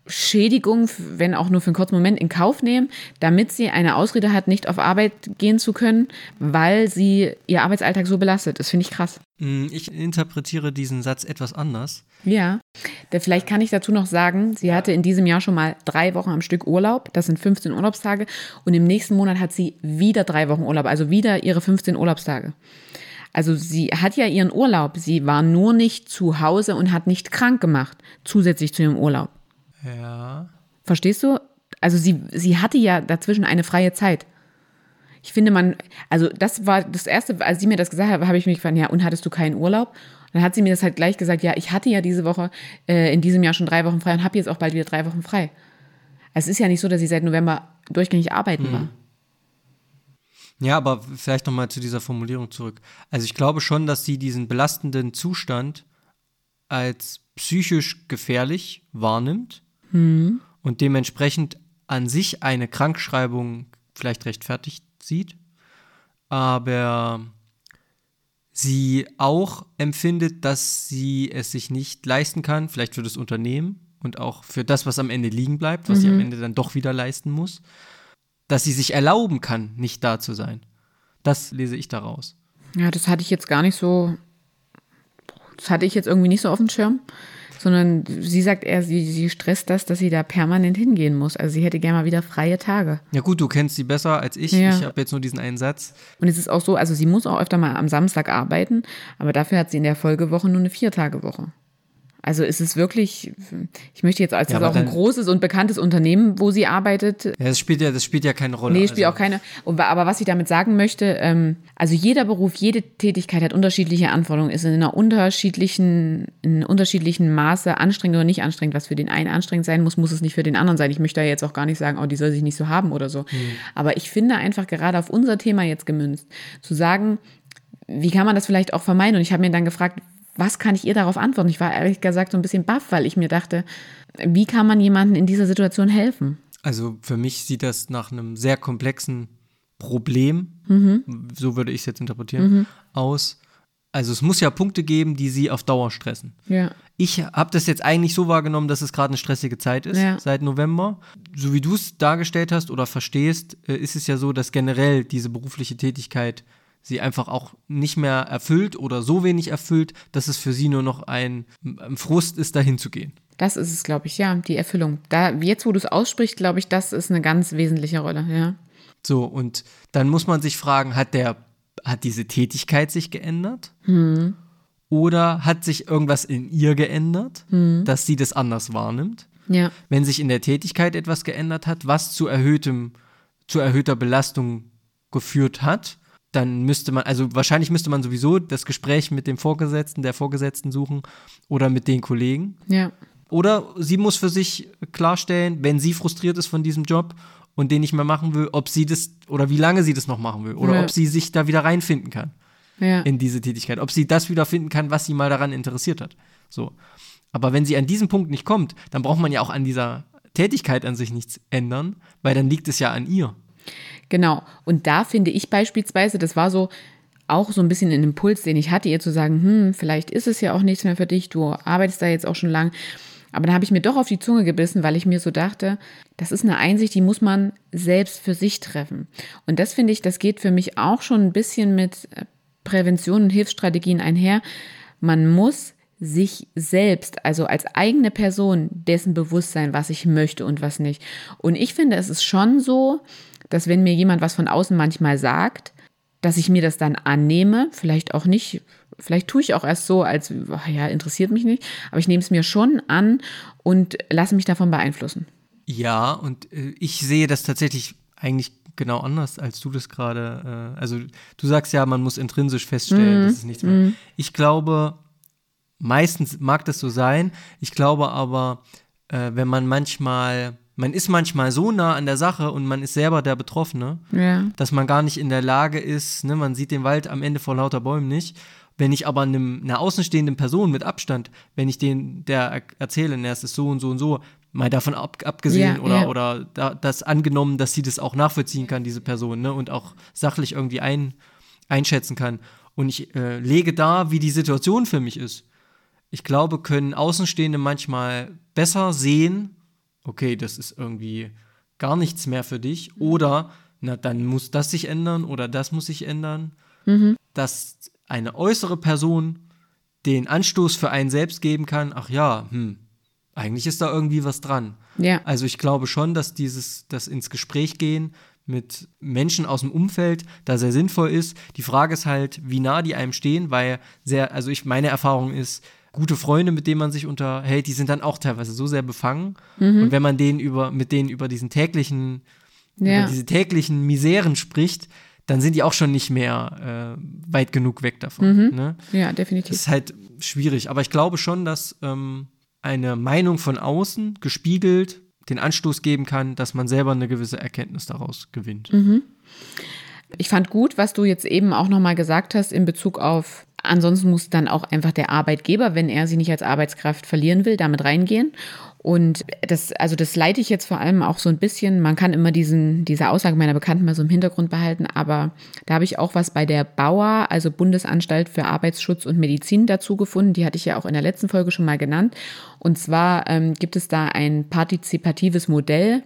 Schädigung, wenn auch nur für einen kurzen Moment, in Kauf nehmen, damit sie eine Ausrede hat, nicht auf Arbeit gehen zu können, weil sie ihr Arbeitsalltag so belastet. Das finde ich krass. Hm, Ich interpretiere diesen Satz etwas anders. Ja, vielleicht kann ich dazu noch sagen, sie hatte in diesem Jahr schon mal drei Wochen am Stück Urlaub. Das sind 15 Urlaubstage. Und im nächsten Monat hat sie wieder drei Wochen Urlaub, also wieder ihre 15 Urlaubstage. Also sie hat ja ihren Urlaub. Sie war nur nicht zu Hause und hat nicht krank gemacht, zusätzlich zu ihrem Urlaub. Ja. Verstehst du? Also sie, sie hatte ja dazwischen eine freie Zeit. Ich finde man, also das war das Erste, als sie mir das gesagt hat, habe ich mich gefragt, ja, und hattest du keinen Urlaub? Und dann hat sie mir das halt gleich gesagt, ja, ich hatte ja diese Woche, äh, in diesem Jahr schon drei Wochen frei und habe jetzt auch bald wieder drei Wochen frei. Also es ist ja nicht so, dass sie seit November durchgängig arbeiten war. Ja, aber vielleicht nochmal zu dieser Formulierung zurück. Also ich glaube schon, dass sie diesen belastenden Zustand als psychisch gefährlich wahrnimmt und dementsprechend an sich eine Krankschreibung vielleicht rechtfertigt sieht, aber sie auch empfindet, dass sie es sich nicht leisten kann, vielleicht für das Unternehmen und auch für das, was am Ende liegen bleibt, was sie am Ende dann doch wieder leisten muss, dass sie sich erlauben kann, nicht da zu sein. Das lese ich daraus. Ja, das hatte ich jetzt gar nicht so, das hatte ich jetzt irgendwie nicht so auf dem Schirm, sondern sie sagt eher, sie, sie stresst das, dass sie da permanent hingehen muss. Also sie hätte gerne mal wieder freie Tage. Ja gut, du kennst sie besser als ich. Ja. Ich habe jetzt nur diesen einen Satz. Und es ist auch so, also sie muss auch öfter mal am Samstag arbeiten, aber dafür hat sie in der Folgewoche nur eine Viertagewoche. Also ist es wirklich, ich möchte jetzt als Ja, das auch ein dann- großes und bekanntes Unternehmen, wo sie arbeitet, Ja, das spielt ja, das spielt ja keine Rolle. Nee, spielt Also, auch keine. Aber was ich damit sagen möchte, ähm, also jeder Beruf, jede Tätigkeit hat unterschiedliche Anforderungen, ist in einer unterschiedlichen, in unterschiedlichen Maße anstrengend oder nicht anstrengend. Was für den einen anstrengend sein muss, muss es nicht für den anderen sein. Ich möchte da jetzt auch gar nicht sagen, oh, die soll sich nicht so haben oder so. Aber ich finde einfach gerade auf unser Thema jetzt gemünzt, zu sagen, wie kann man das vielleicht auch vermeiden? Und ich habe mir dann gefragt, was kann ich ihr darauf antworten? Ich war ehrlich gesagt so ein bisschen baff, weil ich mir dachte, wie kann man jemandem in dieser Situation helfen? also für mich sieht das nach einem sehr komplexen Problem, so würde ich es jetzt interpretieren, aus. Also es muss ja Punkte geben, die sie auf Dauer stressen. Ja. Ich habe das jetzt eigentlich so wahrgenommen, dass es gerade eine stressige Zeit ist, Ja. seit November. So wie du es dargestellt hast oder verstehst, äh, ist es ja so, dass generell diese berufliche Tätigkeit sie einfach auch nicht mehr erfüllt oder so wenig erfüllt, dass es für sie nur noch ein, ein Frust ist, dahin zu gehen. Das ist es, glaube ich, ja, die Erfüllung. Da, jetzt, wo du es aussprichst, glaube ich, das ist eine ganz wesentliche Rolle, ja. So, und dann muss man sich fragen, hat der, hat diese Tätigkeit sich geändert? Oder hat sich irgendwas in ihr geändert, dass sie das anders wahrnimmt? Ja, wenn sich in der Tätigkeit etwas geändert hat, was zu erhöhtem, zu erhöhter Belastung geführt hat, dann müsste man, also wahrscheinlich müsste man sowieso das Gespräch mit dem Vorgesetzten, der Vorgesetzten suchen oder mit den Kollegen. ja. oder sie muss für sich klarstellen, wenn sie frustriert ist von diesem Job und den nicht mehr machen will, ob sie das oder wie lange sie das noch machen will oder Ja. ob sie sich da wieder reinfinden kann Ja. in diese Tätigkeit, ob sie das wieder finden kann, was sie mal daran interessiert hat. So. Aber wenn sie an diesen Punkt nicht kommt, dann braucht man ja auch an dieser Tätigkeit an sich nichts ändern, weil dann liegt es ja an ihr. Genau. Und da finde ich beispielsweise, das war so auch so ein bisschen ein Impuls, den ich hatte, ihr zu sagen, hm, vielleicht ist es ja auch nichts mehr für dich, du arbeitest da jetzt auch schon lang. Aber dann habe ich mir doch auf die Zunge gebissen, weil ich mir so dachte, das ist eine Einsicht, die muss man selbst für sich treffen. Und das finde ich, das geht für mich auch schon ein bisschen mit äh, Prävention und Hilfsstrategien einher. Man muss sich selbst, also als eigene Person, dessen bewusst sein, was ich möchte und was nicht. Und ich finde, es ist schon so, dass wenn mir jemand was von außen manchmal sagt, dass ich mir das dann annehme, vielleicht auch nicht, vielleicht tue ich auch erst so, als, ja, interessiert mich nicht, aber ich nehme es mir schon an und lasse mich davon beeinflussen. Ja, und äh, ich sehe das tatsächlich eigentlich genau anders, als du das gerade. Äh, also, du sagst ja, man muss intrinsisch feststellen, das ist nichts mehr. Ich glaube, meistens mag das so sein. Ich glaube aber, äh, wenn man manchmal, man ist manchmal so nah an der Sache und man ist selber der Betroffene, Ja. dass man gar nicht in der Lage ist, ne, man sieht den Wald am Ende vor lauter Bäumen nicht. Wenn ich aber einem, einer außenstehenden Person mit Abstand, wenn ich den, der er erzähle, ne, es ist so und so und so, mal davon ab, abgesehen Ja, oder, ja. oder da, das angenommen, dass sie das auch nachvollziehen kann, diese Person, ne, und auch sachlich irgendwie ein, einschätzen kann. Und ich äh, lege da, wie die Situation für mich ist. Ich glaube, können Außenstehende manchmal besser sehen, okay, das ist irgendwie gar nichts mehr für dich. Oder, na, dann muss das sich ändern oder das muss sich ändern. Dass eine äußere Person den Anstoß für einen selbst geben kann, ach ja, hm, eigentlich ist da irgendwie was dran. Ja. Also ich glaube schon, dass dieses, das ins Gespräch gehen mit Menschen aus dem Umfeld da sehr sinnvoll ist. Die Frage ist halt, wie nah die einem stehen, weil sehr, also ich, meine Erfahrung ist, gute Freunde, mit denen man sich unterhält, die sind dann auch teilweise so sehr befangen. Mhm. Und wenn man denen über, mit denen über diesen täglichen, Ja. über diese täglichen Miseren spricht, dann sind die auch schon nicht mehr äh, weit genug weg davon. Mhm. Ne? Ja, Das definitiv. ist halt schwierig. Aber ich glaube schon, dass ähm, eine Meinung von außen gespiegelt den Anstoß geben kann, dass man selber eine gewisse Erkenntnis daraus gewinnt. Ich fand gut, was du jetzt eben auch nochmal gesagt hast in Bezug auf, ansonsten muss dann auch einfach der Arbeitgeber, wenn er sie nicht als Arbeitskraft verlieren will, damit reingehen. Und das, also das leite ich jetzt vor allem auch so ein bisschen. Man kann immer diesen, diese Aussage meiner Bekannten mal so im Hintergrund behalten, aber da habe ich auch was bei der Bauer, also Bundesanstalt für Arbeitsschutz und Medizin dazu gefunden. Die hatte ich ja auch in der letzten Folge schon mal genannt. Und zwar ähm, gibt es da ein partizipatives Modell,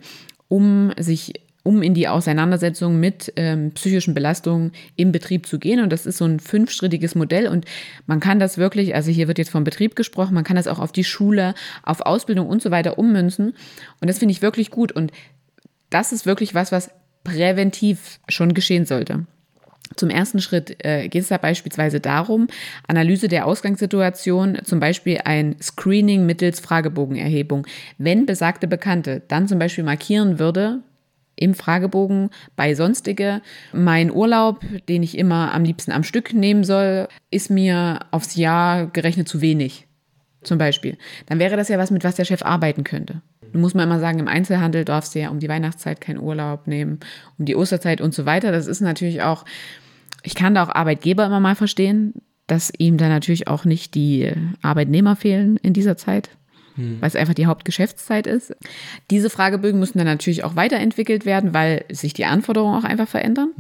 um sich um in die Auseinandersetzung mit ähm, psychischen Belastungen im Betrieb zu gehen. Und das ist so ein fünfschrittiges Modell. Und man kann das wirklich, also hier wird jetzt vom Betrieb gesprochen, man kann das auch auf die Schule, auf Ausbildung und so weiter ummünzen. Und das finde ich wirklich gut. Und das ist wirklich was, was präventiv schon geschehen sollte. Zum ersten Schritt äh, geht es da beispielsweise darum, Analyse der Ausgangssituation, zum Beispiel ein Screening mittels Fragebogenerhebung. Wenn besagte Bekannte dann zum Beispiel markieren würde, im Fragebogen bei sonstige, mein Urlaub, den ich immer am liebsten am Stück nehmen soll, ist mir aufs Jahr gerechnet zu wenig. Zum Beispiel. Dann wäre das ja was, mit was der Chef arbeiten könnte. Du musst mal immer sagen, im Einzelhandel darfst du ja um die Weihnachtszeit keinen Urlaub nehmen, um die Osterzeit und so weiter. Das ist natürlich auch, ich kann da auch Arbeitgeber immer mal verstehen, dass ihm da natürlich auch nicht die Arbeitnehmer fehlen in dieser Zeit weil es einfach die Hauptgeschäftszeit ist. Diese Fragebögen müssen dann natürlich auch weiterentwickelt werden, weil sich die Anforderungen auch einfach verändern.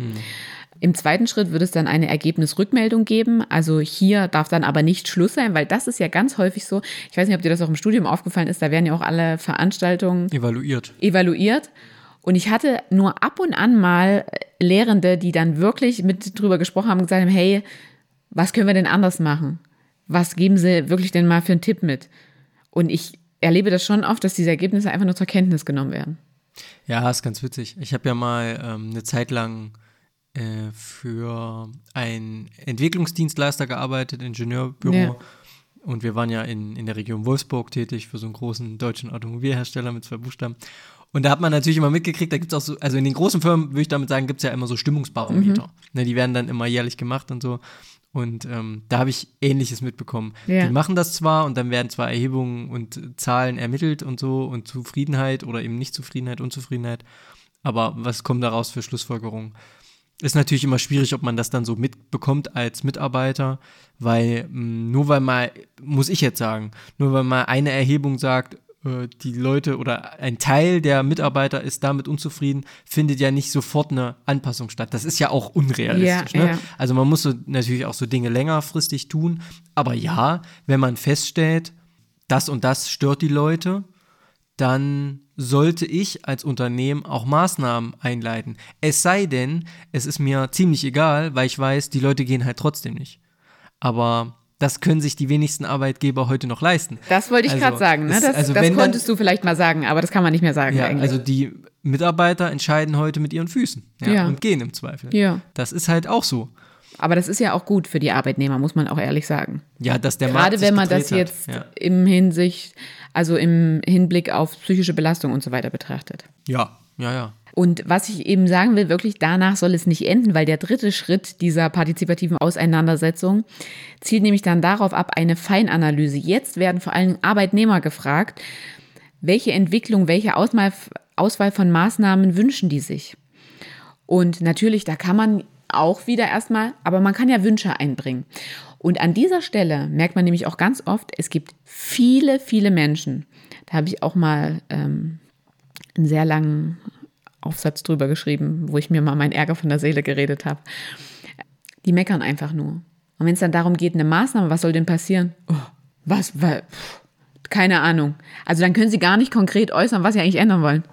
Im zweiten Schritt wird es dann eine Ergebnisrückmeldung geben. Also hier darf dann aber nicht Schluss sein, weil das ist ja ganz häufig so. Ich weiß nicht, ob dir das auch im Studium aufgefallen ist, da werden ja auch alle Veranstaltungen Evaluiert. evaluiert. Und ich hatte nur ab und an mal Lehrende, die dann wirklich mit drüber gesprochen haben und gesagt haben, hey, was können wir denn anders machen? Was geben sie wirklich denn mal für einen Tipp mit? Und ich erlebe das schon oft, dass diese Ergebnisse einfach nur zur Kenntnis genommen werden. Ja, ist ganz witzig. Ich habe ja mal ähm, eine Zeit lang äh, für einen Entwicklungsdienstleister gearbeitet, Ingenieurbüro. Ja. Und wir waren ja in, in der Region Wolfsburg tätig für so einen großen deutschen Automobilhersteller mit zwei Buchstaben. Und da hat man natürlich immer mitgekriegt, da gibt es auch so, also in den großen Firmen, würde ich damit sagen, gibt es ja immer so Stimmungsbarometer. Ne, die werden dann immer jährlich gemacht und so. Und ähm, da habe ich Ähnliches mitbekommen. Ja. Die machen das zwar und dann werden zwar Erhebungen und Zahlen ermittelt und so und Zufriedenheit oder eben nicht Zufriedenheit, Unzufriedenheit. Aber was kommt daraus für Schlussfolgerungen? Ist natürlich immer schwierig, ob man das dann so mitbekommt als Mitarbeiter, weil mh, nur weil mal, muss ich jetzt sagen, nur weil mal eine Erhebung sagt, die Leute oder ein Teil der Mitarbeiter ist damit unzufrieden, findet ja nicht sofort eine Anpassung statt. Das ist ja auch unrealistisch. Ja, ne? ja. Also man muss so, natürlich auch so Dinge längerfristig tun. Aber ja, wenn man feststellt, das und das stört die Leute, dann sollte ich als Unternehmen auch Maßnahmen einleiten. Es sei denn, es ist mir ziemlich egal, weil ich weiß, die Leute gehen halt trotzdem nicht. Aber das können sich die wenigsten Arbeitgeber heute noch leisten. Das wollte ich Also, gerade sagen. Ne? Das, also das wenn dann- konntest du vielleicht mal sagen, aber das kann man nicht mehr sagen. Ja, eigentlich. also die Mitarbeiter entscheiden heute mit ihren Füßen ja, Ja. und gehen im Zweifel. Ja. Das ist halt auch so. aber das ist ja auch gut für die Arbeitnehmer, muss man auch ehrlich sagen. Ja, dass der Markt Gerade wenn man das hat. jetzt Ja. im Hinsicht, also im Hinblick auf psychische Belastung und so weiter betrachtet. ja, ja, ja. Und was ich eben sagen will, wirklich danach soll es nicht enden, weil der dritte Schritt dieser partizipativen Auseinandersetzung zielt nämlich dann darauf ab, eine Feinanalyse. Jetzt werden vor allem Arbeitnehmer gefragt, welche Entwicklung, welche Auswahl, von Maßnahmen wünschen die sich? Und natürlich, da kann man auch wieder erstmal, aber man kann ja Wünsche einbringen. Und an dieser Stelle merkt man nämlich auch ganz oft, es gibt viele, viele Menschen. Da habe ich auch mal ähm, einen sehr langen Aufsatz drüber geschrieben, wo ich mir mal meinen Ärger von der Seele geredet habe. Die meckern einfach nur. Und wenn es dann darum geht, eine Maßnahme, was soll denn passieren? Oh, was? Weil, keine Ahnung. Also dann können sie gar nicht konkret äußern, was sie eigentlich ändern wollen.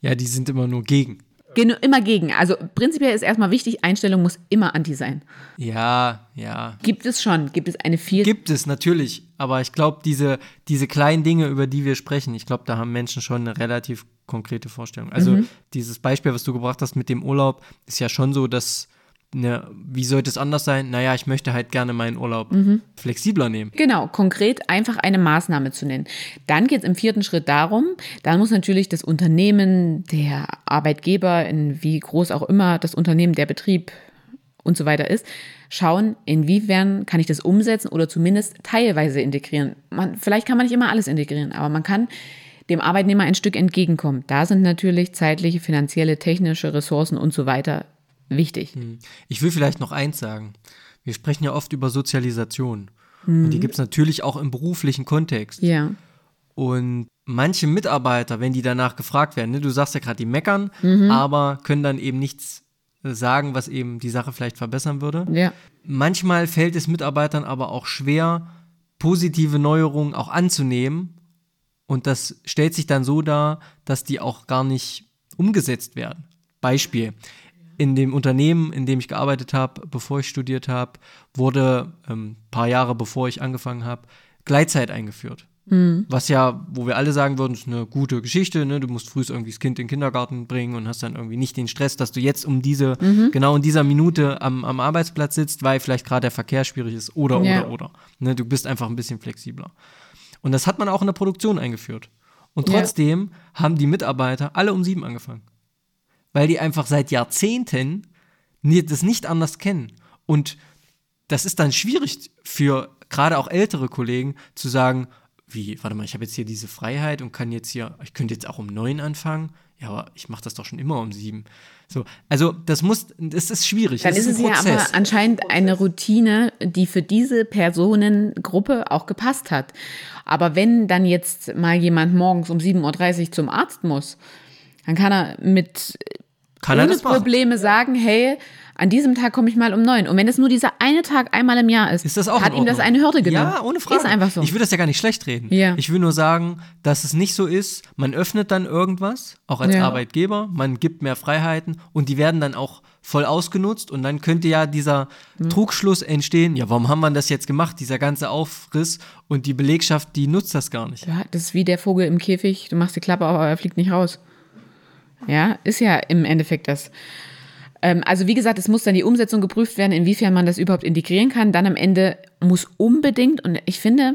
Ja, die sind immer nur gegen. Gehen nur immer gegen. Also prinzipiell ist erstmal wichtig, Einstellung muss immer anti sein. Ja, ja. Gibt es schon, gibt es eine viel. Gibt es natürlich, aber ich glaube, diese, diese kleinen Dinge, über die wir sprechen, ich glaube, da haben Menschen schon eine relativ konkrete Vorstellung. Also Mhm. dieses Beispiel, was du gebracht hast mit dem Urlaub, ist ja schon so, dass, ne, wie sollte es anders sein? Naja, ich möchte halt gerne meinen Urlaub Mhm. flexibler nehmen. Genau, konkret einfach eine Maßnahme zu nennen. Dann geht es im vierten Schritt darum, dann muss natürlich das Unternehmen, der Arbeitgeber, in wie groß auch immer das Unternehmen, der Betrieb und so weiter ist, schauen, inwiefern kann ich das umsetzen oder zumindest teilweise integrieren. Man, vielleicht kann man nicht immer alles integrieren, aber man kann dem Arbeitnehmer ein Stück entgegenkommen. Da sind natürlich zeitliche, finanzielle, technische Ressourcen und so weiter wichtig. Ich will vielleicht noch eins sagen. Wir sprechen ja oft über Sozialisation. Mhm. Und die gibt es natürlich auch im beruflichen Kontext. Ja, Und manche Mitarbeiter, wenn die danach gefragt werden, ne, du sagst ja gerade, die meckern, Mhm. aber können dann eben nichts äh, sagen, was eben die Sache vielleicht verbessern würde. ja, Manchmal fällt es Mitarbeitern aber auch schwer, positive Neuerungen auch anzunehmen. Und das stellt sich dann so dar, dass die auch gar nicht umgesetzt werden. Beispiel. In dem Unternehmen, in dem ich gearbeitet habe, bevor ich studiert habe, wurde ein ähm, paar Jahre bevor ich angefangen habe, Gleitzeit eingeführt. Was ja, wo wir alle sagen würden, ist eine gute Geschichte, ne? Du musst früh irgendwie das Kind in den Kindergarten bringen und hast dann irgendwie nicht den Stress, dass du jetzt um diese, genau in dieser Minute am, am Arbeitsplatz sitzt, weil vielleicht gerade der Verkehr schwierig ist oder, Ja. oder, oder. Ne? Du bist einfach ein bisschen flexibler. Und das hat man auch in der Produktion eingeführt. Und Ja. trotzdem haben die Mitarbeiter alle um sieben angefangen. Weil die einfach seit Jahrzehnten das nicht anders kennen. Und das ist dann schwierig für gerade auch ältere Kollegen zu sagen, wie, warte mal, ich habe jetzt hier diese Freiheit und kann jetzt hier, ich könnte jetzt auch um neun anfangen. Ja, aber ich mache das doch schon immer um sieben. So, also das muss, das ist schwierig. Dann das ist es ja aber anscheinend eine Routine, die für diese Personengruppe auch gepasst hat. Aber wenn dann jetzt mal jemand morgens um 7.30 Uhr zum Arzt muss, dann kann er mit kann ohne? Probleme sagen, hey, an diesem Tag komme ich mal um neun. Und wenn es nur dieser eine Tag einmal im Jahr ist, Ist das auch hat ihm das eine Hürde genommen. Ja, ohne Frage. Ist einfach so. Ich will das ja gar nicht schlecht reden. Ja. Ich will nur sagen, dass es nicht so ist. Man öffnet dann irgendwas, auch als Ja. Arbeitgeber. Man gibt mehr Freiheiten und die werden dann auch voll ausgenutzt. Und dann könnte ja dieser Trugschluss entstehen. Ja, warum haben wir das jetzt gemacht? Dieser ganze Aufriss und die Belegschaft, die nutzt das gar nicht. Ja, das ist wie der Vogel im Käfig. Du machst die Klappe auf, aber er fliegt nicht raus. Ja, ist ja im Endeffekt das. Ähm, also wie gesagt, es muss dann die Umsetzung geprüft werden, inwiefern man das überhaupt integrieren kann. Dann am Ende muss unbedingt, und ich finde,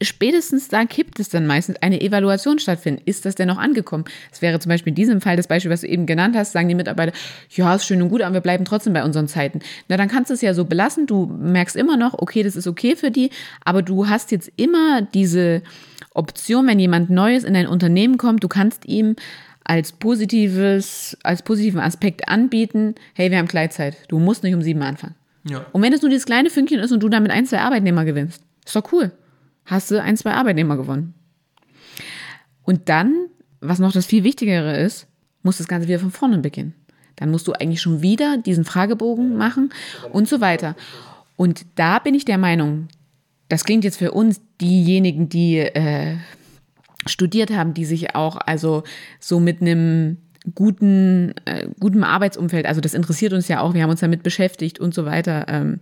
spätestens da kippt es dann meistens eine Evaluation stattfinden. Ist das denn noch angekommen? Das wäre zum Beispiel in diesem Fall das Beispiel, was du eben genannt hast, sagen die Mitarbeiter, ja, ist schön und gut, aber wir bleiben trotzdem bei unseren Zeiten. Na, dann kannst du es ja so belassen. Du merkst immer noch, okay, das ist okay für die, aber du hast jetzt immer diese Option, wenn jemand Neues in dein Unternehmen kommt, du kannst ihm als positives, als positiven Aspekt anbieten, hey, wir haben Gleitzeit. Du musst nicht um sieben anfangen. Ja. Und wenn es nur dieses kleine Fünkchen ist und du damit ein, zwei Arbeitnehmer gewinnst, ist doch cool. Hast du ein, zwei Arbeitnehmer gewonnen. Und dann, was noch das viel Wichtigere ist, muss das Ganze wieder von vorne beginnen. Dann musst du eigentlich schon wieder diesen Fragebogen machen und so weiter. Und da bin ich der Meinung, das klingt jetzt für uns diejenigen, die äh, studiert haben, die sich auch also so mit einem guten, äh, gutem Arbeitsumfeld, also das interessiert uns ja auch, wir haben uns damit beschäftigt und so weiter. Ähm,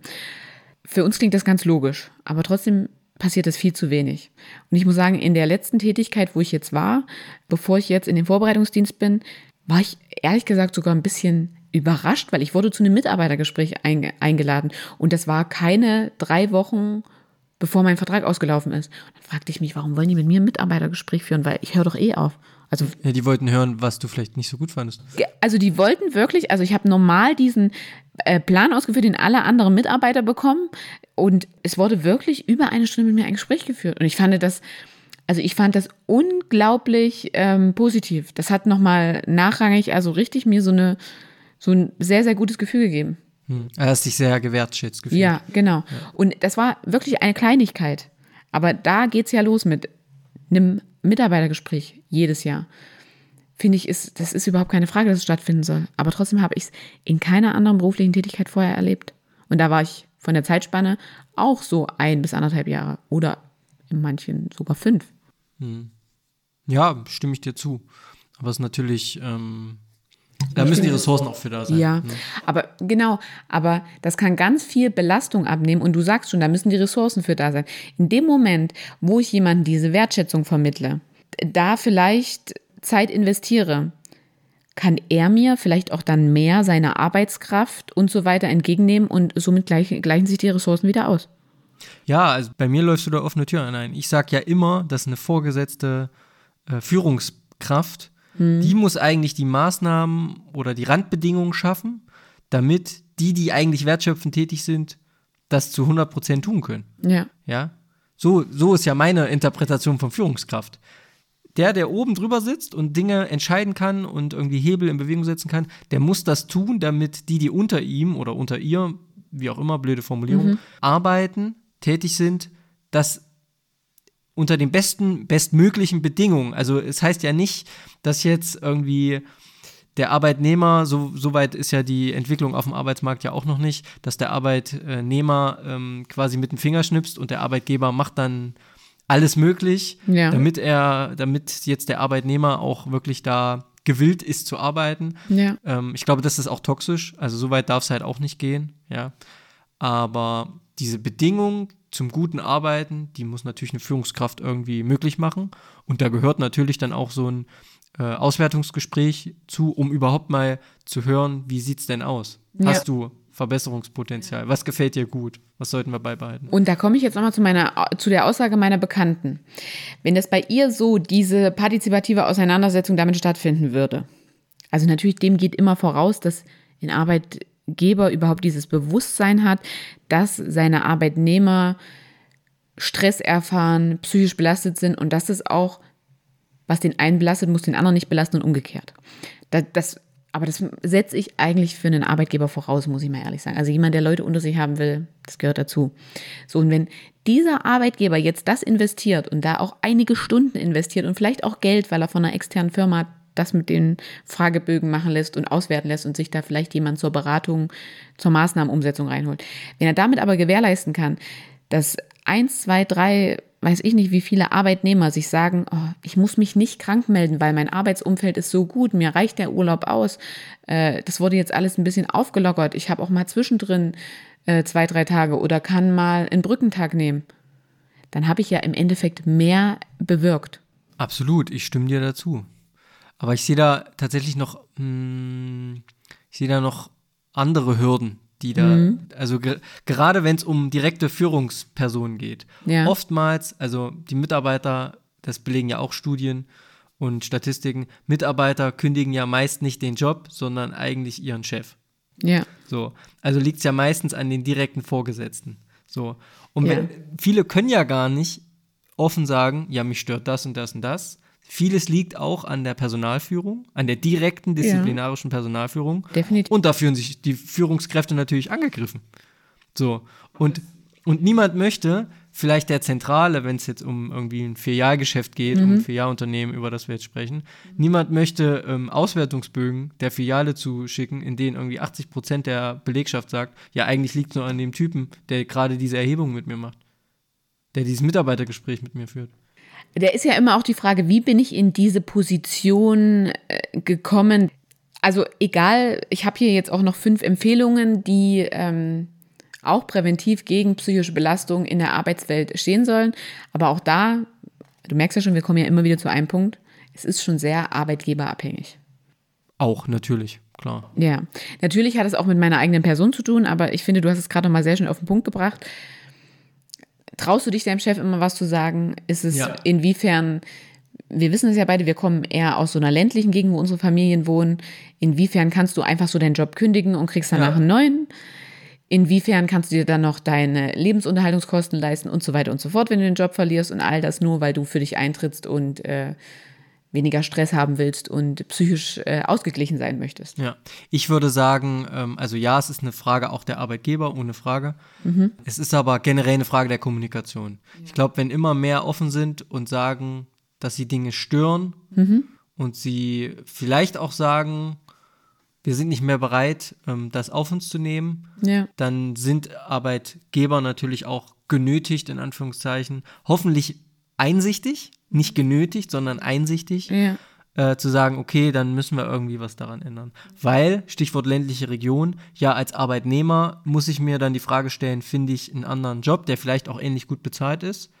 für uns klingt das ganz logisch, aber trotzdem passiert das viel zu wenig. Und ich muss sagen, in der letzten Tätigkeit, wo ich jetzt war, bevor ich jetzt in den Vorbereitungsdienst bin, war ich ehrlich gesagt sogar ein bisschen überrascht, weil ich wurde zu einem Mitarbeitergespräch einge eingeladen und das war keine drei Wochen bevor mein Vertrag ausgelaufen ist. Und dann fragte ich mich, warum wollen die mit mir ein Mitarbeitergespräch führen, weil ich höre doch eh auf. Also, ja, die wollten hören, was du vielleicht nicht so gut fandest. Also die wollten wirklich, also ich habe normal diesen äh, Plan ausgeführt, den alle anderen Mitarbeiter bekommen. Und es wurde wirklich über eine Stunde mit mir ein Gespräch geführt. Und ich fand das, also ich fand das unglaublich ähm, positiv. Das hat nochmal nachrangig, also richtig mir so eine, so ein sehr, sehr gutes Gefühl gegeben. Hm. Er hat sich sehr gewertschätzt gefühlt. Ja, genau. Ja. Und das war wirklich eine Kleinigkeit. Aber da geht es ja los mit einem Mitarbeitergespräch jedes Jahr. Finde ich, ist, das ist überhaupt keine Frage, dass es stattfinden soll. Aber trotzdem habe ich es in keiner anderen beruflichen Tätigkeit vorher erlebt. Und da war ich von der Zeitspanne auch so ein bis anderthalb Jahre oder in manchen sogar fünf. Hm. Ja, stimme ich dir zu. Aber es ist natürlich ähm, da müssen die Ressourcen auch für da sein. Ja, ne? aber genau, aber das kann ganz viel Belastung abnehmen und du sagst schon, da müssen die Ressourcen für da sein. In dem Moment, wo ich jemandem diese Wertschätzung vermittle, da vielleicht Zeit investiere, kann er mir vielleicht auch dann mehr seiner Arbeitskraft und so weiter entgegennehmen und somit gleichen, gleichen sich die Ressourcen wieder aus. Ja, also bei mir läufst du da offene Tür ein. Ich sage ja immer, dass eine vorgesetzte äh, Führungskraft Mhm. Die muss eigentlich die Maßnahmen oder die Randbedingungen schaffen, damit die, die eigentlich wertschöpfend tätig sind, das zu 100 Prozent tun können. Ja. Ja. So, so ist ja meine Interpretation von Führungskraft. Der, der oben drüber sitzt und Dinge entscheiden kann und irgendwie Hebel in Bewegung setzen kann, der muss das tun, damit die, die unter ihm oder unter ihr, wie auch immer, blöde Formulierung, mhm. arbeiten, tätig sind, das unter den besten, bestmöglichen Bedingungen. Also es heißt ja nicht, dass jetzt irgendwie der Arbeitnehmer, so, so weit ist ja die Entwicklung auf dem Arbeitsmarkt ja auch noch nicht, dass der Arbeitnehmer ähm, quasi mit dem Finger schnipst und der Arbeitgeber macht dann alles möglich, ja. damit er, damit jetzt der Arbeitnehmer auch wirklich da gewillt ist zu arbeiten. Ja. Ähm, ich glaube, das ist auch toxisch. Also so weit darf es halt auch nicht gehen, ja. Aber diese Bedingung zum guten Arbeiten, die muss natürlich eine Führungskraft irgendwie möglich machen. Und da gehört natürlich dann auch so ein äh, Auswertungsgespräch zu, um überhaupt mal zu hören, wie sieht es denn aus? Ja. Hast du Verbesserungspotenzial? Was gefällt dir gut? Was sollten wir beibehalten? Und da komme ich jetzt nochmal zu meiner, zu der Aussage meiner Bekannten. Wenn das bei ihr so diese partizipative Auseinandersetzung damit stattfinden würde, also natürlich dem geht immer voraus, dass in Arbeit Arbeitgeber überhaupt dieses Bewusstsein hat, dass seine Arbeitnehmer Stress erfahren, psychisch belastet sind und dass es auch, was den einen belastet, muss den anderen nicht belasten und umgekehrt. Das, das, aber das setze ich eigentlich für einen Arbeitgeber voraus, muss ich mal ehrlich sagen. Also jemand, der Leute unter sich haben will, das gehört dazu. So, und wenn dieser Arbeitgeber jetzt das investiert und da auch einige Stunden investiert und vielleicht auch Geld, weil er von einer externen Firma das mit den Fragebögen machen lässt und auswerten lässt und sich da vielleicht jemand zur Beratung, zur Maßnahmenumsetzung reinholt. Wenn er damit aber gewährleisten kann, dass eins, zwei, drei, weiß ich nicht, wie viele Arbeitnehmer sich sagen, oh, ich muss mich nicht krank melden, weil mein Arbeitsumfeld ist so gut, mir reicht der Urlaub aus. Äh, das wurde jetzt alles ein bisschen aufgelockert. Ich habe auch mal zwischendrin äh, zwei, drei Tage oder kann mal einen Brückentag nehmen. Dann habe ich ja im Endeffekt mehr bewirkt. Absolut, ich stimme dir dazu. Aber ich sehe da tatsächlich noch, mh, hm, ich sehe da noch andere Hürden, die da, mhm. also ge gerade wenn es um direkte Führungspersonen geht, ja. oftmals, also die Mitarbeiter, das belegen ja auch Studien und Statistiken, Mitarbeiter kündigen ja meist nicht den Job, sondern eigentlich ihren Chef. Ja. So, also liegt es ja meistens an den direkten Vorgesetzten. So. Und ja. wenn, viele können ja gar nicht offen sagen, ja, mich stört das und das und das. Vieles liegt auch an der Personalführung, an der direkten disziplinarischen ja. Personalführung. Definitiv. Und da fühlen sich die Führungskräfte natürlich angegriffen. So. Und, und niemand möchte, vielleicht der Zentrale, wenn es jetzt um irgendwie ein Filialgeschäft geht, mhm. um ein Filialunternehmen, über das wir jetzt sprechen, niemand möchte ähm, Auswertungsbögen der Filiale zuschicken, in denen irgendwie 80 Prozent der Belegschaft sagt, ja, eigentlich liegt es nur an dem Typen, der gerade diese Erhebung mit mir macht der dieses Mitarbeitergespräch mit mir führt. Der ist ja immer auch die Frage, wie bin ich in diese Position äh, gekommen? Also egal, ich habe hier jetzt auch noch fünf Empfehlungen, die ähm, auch präventiv gegen psychische Belastung in der Arbeitswelt stehen sollen. Aber auch da, du merkst ja schon, wir kommen ja immer wieder zu einem Punkt, es ist schon sehr arbeitgeberabhängig. Auch, natürlich, klar. Ja, natürlich hat es auch mit meiner eigenen Person zu tun, aber ich finde, du hast es gerade noch mal sehr schön auf den Punkt gebracht. Traust du dich deinem Chef immer was zu sagen? Ist es ja. inwiefern, wir wissen es ja beide, wir kommen eher aus so einer ländlichen Gegend, wo unsere Familien wohnen. Inwiefern kannst du einfach so deinen Job kündigen und kriegst danach ja. einen neuen? Inwiefern kannst du dir dann noch deine Lebensunterhaltungskosten leisten und so weiter und so fort, wenn du den Job verlierst und all das nur, weil du für dich eintrittst und äh, weniger Stress haben willst und psychisch äh, ausgeglichen sein möchtest. Ja, ich würde sagen, ähm, also ja, es ist eine Frage auch der Arbeitgeber, ohne Frage. Mhm. Es ist aber generell eine Frage der Kommunikation. Ja. Ich glaube, wenn immer mehr offen sind und sagen, dass sie Dinge stören mhm. und sie vielleicht auch sagen, wir sind nicht mehr bereit, ähm, das auf uns zu nehmen, ja. dann sind Arbeitgeber natürlich auch genötigt, in Anführungszeichen, hoffentlich einsichtig, nicht genötigt, sondern einsichtig, ja. äh, zu sagen, okay, dann müssen wir irgendwie was daran ändern. Weil, Stichwort ländliche Region, ja, als Arbeitnehmer muss ich mir dann die Frage stellen, finde ich einen anderen Job, der vielleicht auch ähnlich gut bezahlt ist.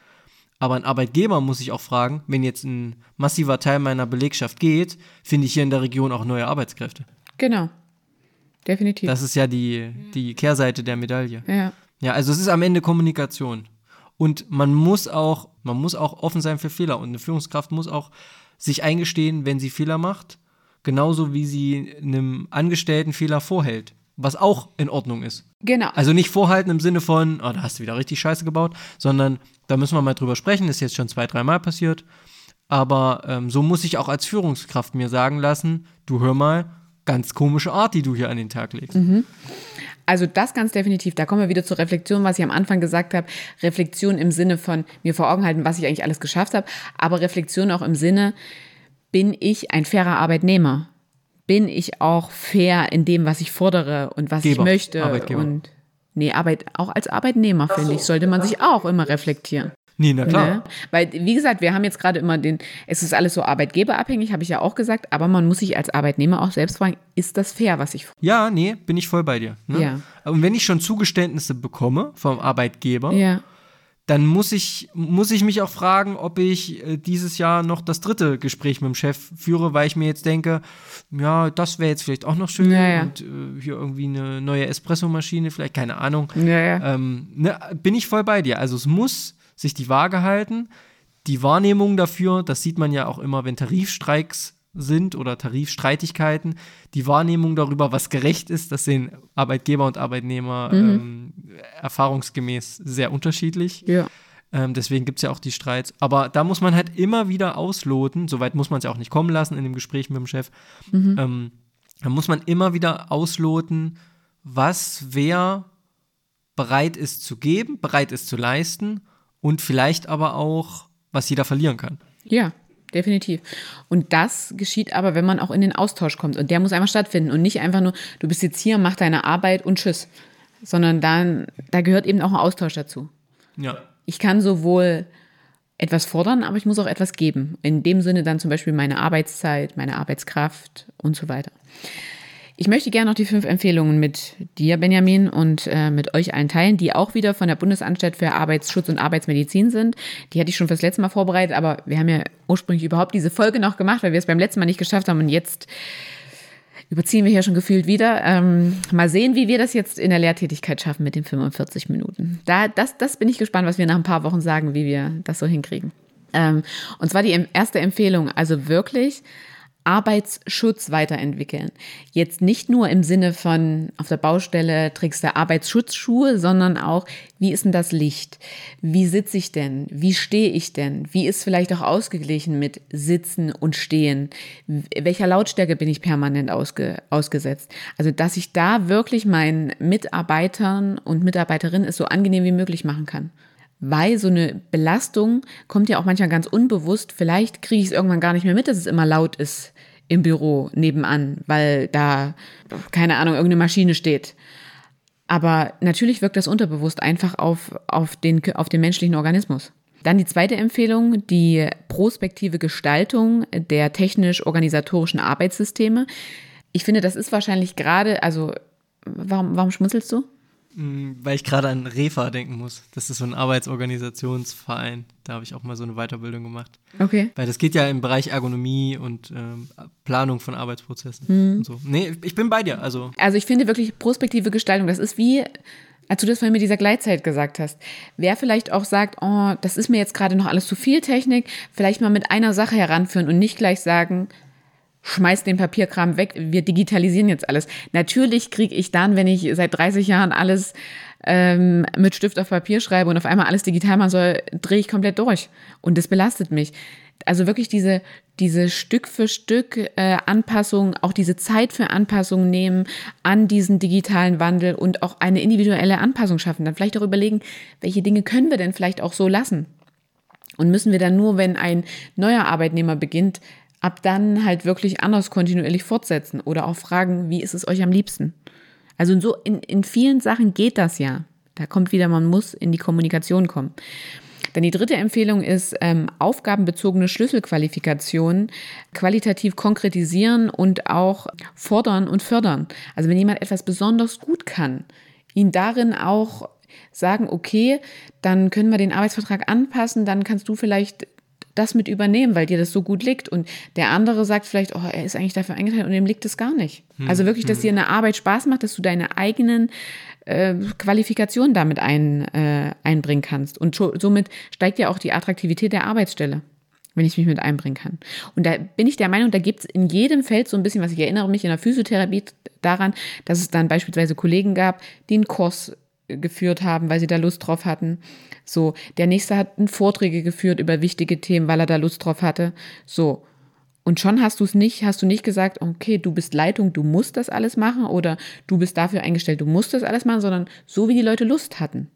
Aber ein Arbeitgeber muss sich auch fragen, wenn jetzt ein massiver Teil meiner Belegschaft geht, finde ich hier in der Region auch neue Arbeitskräfte. Genau. Definitiv. Das ist ja die, die Kehrseite der Medaille. Ja. Ja, also es ist am Ende Kommunikation. Und man muss auch, man muss auch offen sein für Fehler. Und eine Führungskraft muss auch sich eingestehen, wenn sie Fehler macht, genauso wie sie einem Angestellten Fehler vorhält. Was auch in Ordnung ist. Genau. Also nicht vorhalten im Sinne von, oh, da hast du wieder richtig Scheiße gebaut, sondern da müssen wir mal drüber sprechen, ist jetzt schon zwei, dreimal passiert. Aber ähm, so muss ich auch als Führungskraft mir sagen lassen, du hör mal, ganz komische Art, die du hier an den Tag legst. Mhm. Also das ganz definitiv. Da kommen wir wieder zur Reflexion, was ich am Anfang gesagt habe. Reflexion im Sinne von mir vor Augen halten, was ich eigentlich alles geschafft habe. Aber Reflexion auch im Sinne, bin ich ein fairer Arbeitnehmer? Bin ich auch fair in dem, was ich fordere und was Geber, ich möchte? Arbeitgeber. Und nee, Arbeit, auch als Arbeitnehmer, finde ich, sollte man sich auch immer reflektieren. Nee, na klar. Ne? Weil, wie gesagt, wir haben jetzt gerade immer den, es ist alles so arbeitgeberabhängig, habe ich ja auch gesagt, aber man muss sich als Arbeitnehmer auch selbst fragen, ist das fair, was ich. Ja, nee, bin ich voll bei dir. Ne? Ja. Und wenn ich schon Zugeständnisse bekomme vom Arbeitgeber, ja. dann muss ich, muss ich mich auch fragen, ob ich äh, dieses Jahr noch das dritte Gespräch mit dem Chef führe, weil ich mir jetzt denke, ja, das wäre jetzt vielleicht auch noch schön ja, und äh, hier irgendwie eine neue Espressomaschine, vielleicht keine Ahnung. Ja, ähm, ne, bin ich voll bei dir. Also es muss sich die Waage halten. Die Wahrnehmung dafür, das sieht man ja auch immer, wenn Tarifstreiks sind oder Tarifstreitigkeiten, die Wahrnehmung darüber, was gerecht ist, das sehen Arbeitgeber und Arbeitnehmer mhm. ähm, erfahrungsgemäß sehr unterschiedlich. Ja. Ähm, deswegen gibt es ja auch die Streits. Aber da muss man halt immer wieder ausloten, soweit muss man es ja auch nicht kommen lassen in dem Gespräch mit dem Chef. Mhm. Ähm, da muss man immer wieder ausloten, was wer bereit ist zu geben, bereit ist zu leisten und vielleicht aber auch, was jeder verlieren kann. Ja, definitiv. Und das geschieht aber, wenn man auch in den Austausch kommt. Und der muss einfach stattfinden und nicht einfach nur, du bist jetzt hier, mach deine Arbeit und tschüss. Sondern dann, da gehört eben auch ein Austausch dazu. Ja. Ich kann sowohl etwas fordern, aber ich muss auch etwas geben. In dem Sinne dann zum Beispiel meine Arbeitszeit, meine Arbeitskraft und so weiter. Ich möchte gerne noch die fünf Empfehlungen mit dir, Benjamin, und äh, mit euch allen teilen, die auch wieder von der Bundesanstalt für Arbeitsschutz und Arbeitsmedizin sind. Die hatte ich schon fürs letzte Mal vorbereitet, aber wir haben ja ursprünglich überhaupt diese Folge noch gemacht, weil wir es beim letzten Mal nicht geschafft haben und jetzt überziehen wir hier schon gefühlt wieder. Ähm, mal sehen, wie wir das jetzt in der Lehrtätigkeit schaffen mit den 45 Minuten. Da, das, das bin ich gespannt, was wir nach ein paar Wochen sagen, wie wir das so hinkriegen. Ähm, und zwar die erste Empfehlung, also wirklich Arbeitsschutz weiterentwickeln. Jetzt nicht nur im Sinne von auf der Baustelle trägst du Arbeitsschutzschuhe, sondern auch, wie ist denn das Licht? Wie sitze ich denn? Wie stehe ich denn? Wie ist vielleicht auch ausgeglichen mit Sitzen und Stehen? Welcher Lautstärke bin ich permanent ausge, ausgesetzt? Also, dass ich da wirklich meinen Mitarbeitern und Mitarbeiterinnen es so angenehm wie möglich machen kann weil so eine Belastung kommt ja auch manchmal ganz unbewusst. Vielleicht kriege ich es irgendwann gar nicht mehr mit, dass es immer laut ist im Büro nebenan, weil da, keine Ahnung, irgendeine Maschine steht. Aber natürlich wirkt das unterbewusst einfach auf, auf, den, auf den menschlichen Organismus. Dann die zweite Empfehlung, die prospektive Gestaltung der technisch-organisatorischen Arbeitssysteme. Ich finde, das ist wahrscheinlich gerade, also warum, warum schmunzelst du? Mm, weil ich gerade an REFA denken muss. Das ist so ein Arbeitsorganisationsverein. Da habe ich auch mal so eine Weiterbildung gemacht. Okay. Weil das geht ja im Bereich Ergonomie und ähm, Planung von Arbeitsprozessen mhm. und so. Nee, ich bin bei dir. Also. also ich finde wirklich prospektive Gestaltung, das ist wie, als du das vorhin mit dieser Gleitzeit gesagt hast. Wer vielleicht auch sagt, oh, das ist mir jetzt gerade noch alles zu viel Technik, vielleicht mal mit einer Sache heranführen und nicht gleich sagen, schmeiß den Papierkram weg, wir digitalisieren jetzt alles. Natürlich kriege ich dann, wenn ich seit 30 Jahren alles ähm, mit Stift auf Papier schreibe und auf einmal alles digital machen soll, drehe ich komplett durch. Und das belastet mich. Also wirklich diese, diese Stück für Stück äh, Anpassung, auch diese Zeit für Anpassung nehmen an diesen digitalen Wandel und auch eine individuelle Anpassung schaffen. Dann vielleicht auch überlegen, welche Dinge können wir denn vielleicht auch so lassen? Und müssen wir dann nur, wenn ein neuer Arbeitnehmer beginnt, ab dann halt wirklich anders kontinuierlich fortsetzen oder auch fragen, wie ist es euch am liebsten? Also in, so, in, in vielen Sachen geht das ja. Da kommt wieder, man muss in die Kommunikation kommen. Dann die dritte Empfehlung ist ähm, aufgabenbezogene Schlüsselqualifikationen qualitativ konkretisieren und auch fordern und fördern. Also wenn jemand etwas besonders gut kann, ihn darin auch sagen, okay, dann können wir den Arbeitsvertrag anpassen, dann kannst du vielleicht das mit übernehmen, weil dir das so gut liegt. Und der andere sagt vielleicht, oh, er ist eigentlich dafür eingeteilt und dem liegt es gar nicht. Hm. Also wirklich, dass hm. dir eine Arbeit Spaß macht, dass du deine eigenen äh, Qualifikationen damit ein, äh, einbringen kannst. Und somit steigt ja auch die Attraktivität der Arbeitsstelle wenn ich mich mit einbringen kann. Und da bin ich der Meinung, da gibt es in jedem Feld so ein bisschen was. Ich erinnere mich in der Physiotherapie daran, dass es dann beispielsweise Kollegen gab, die einen Kurs geführt haben, weil sie da Lust drauf hatten. So, der nächste hat Vorträge geführt über wichtige Themen, weil er da Lust drauf hatte. So. Und schon hast du es nicht, hast du nicht gesagt, okay, du bist Leitung, du musst das alles machen oder du bist dafür eingestellt, du musst das alles machen, sondern so wie die Leute Lust hatten.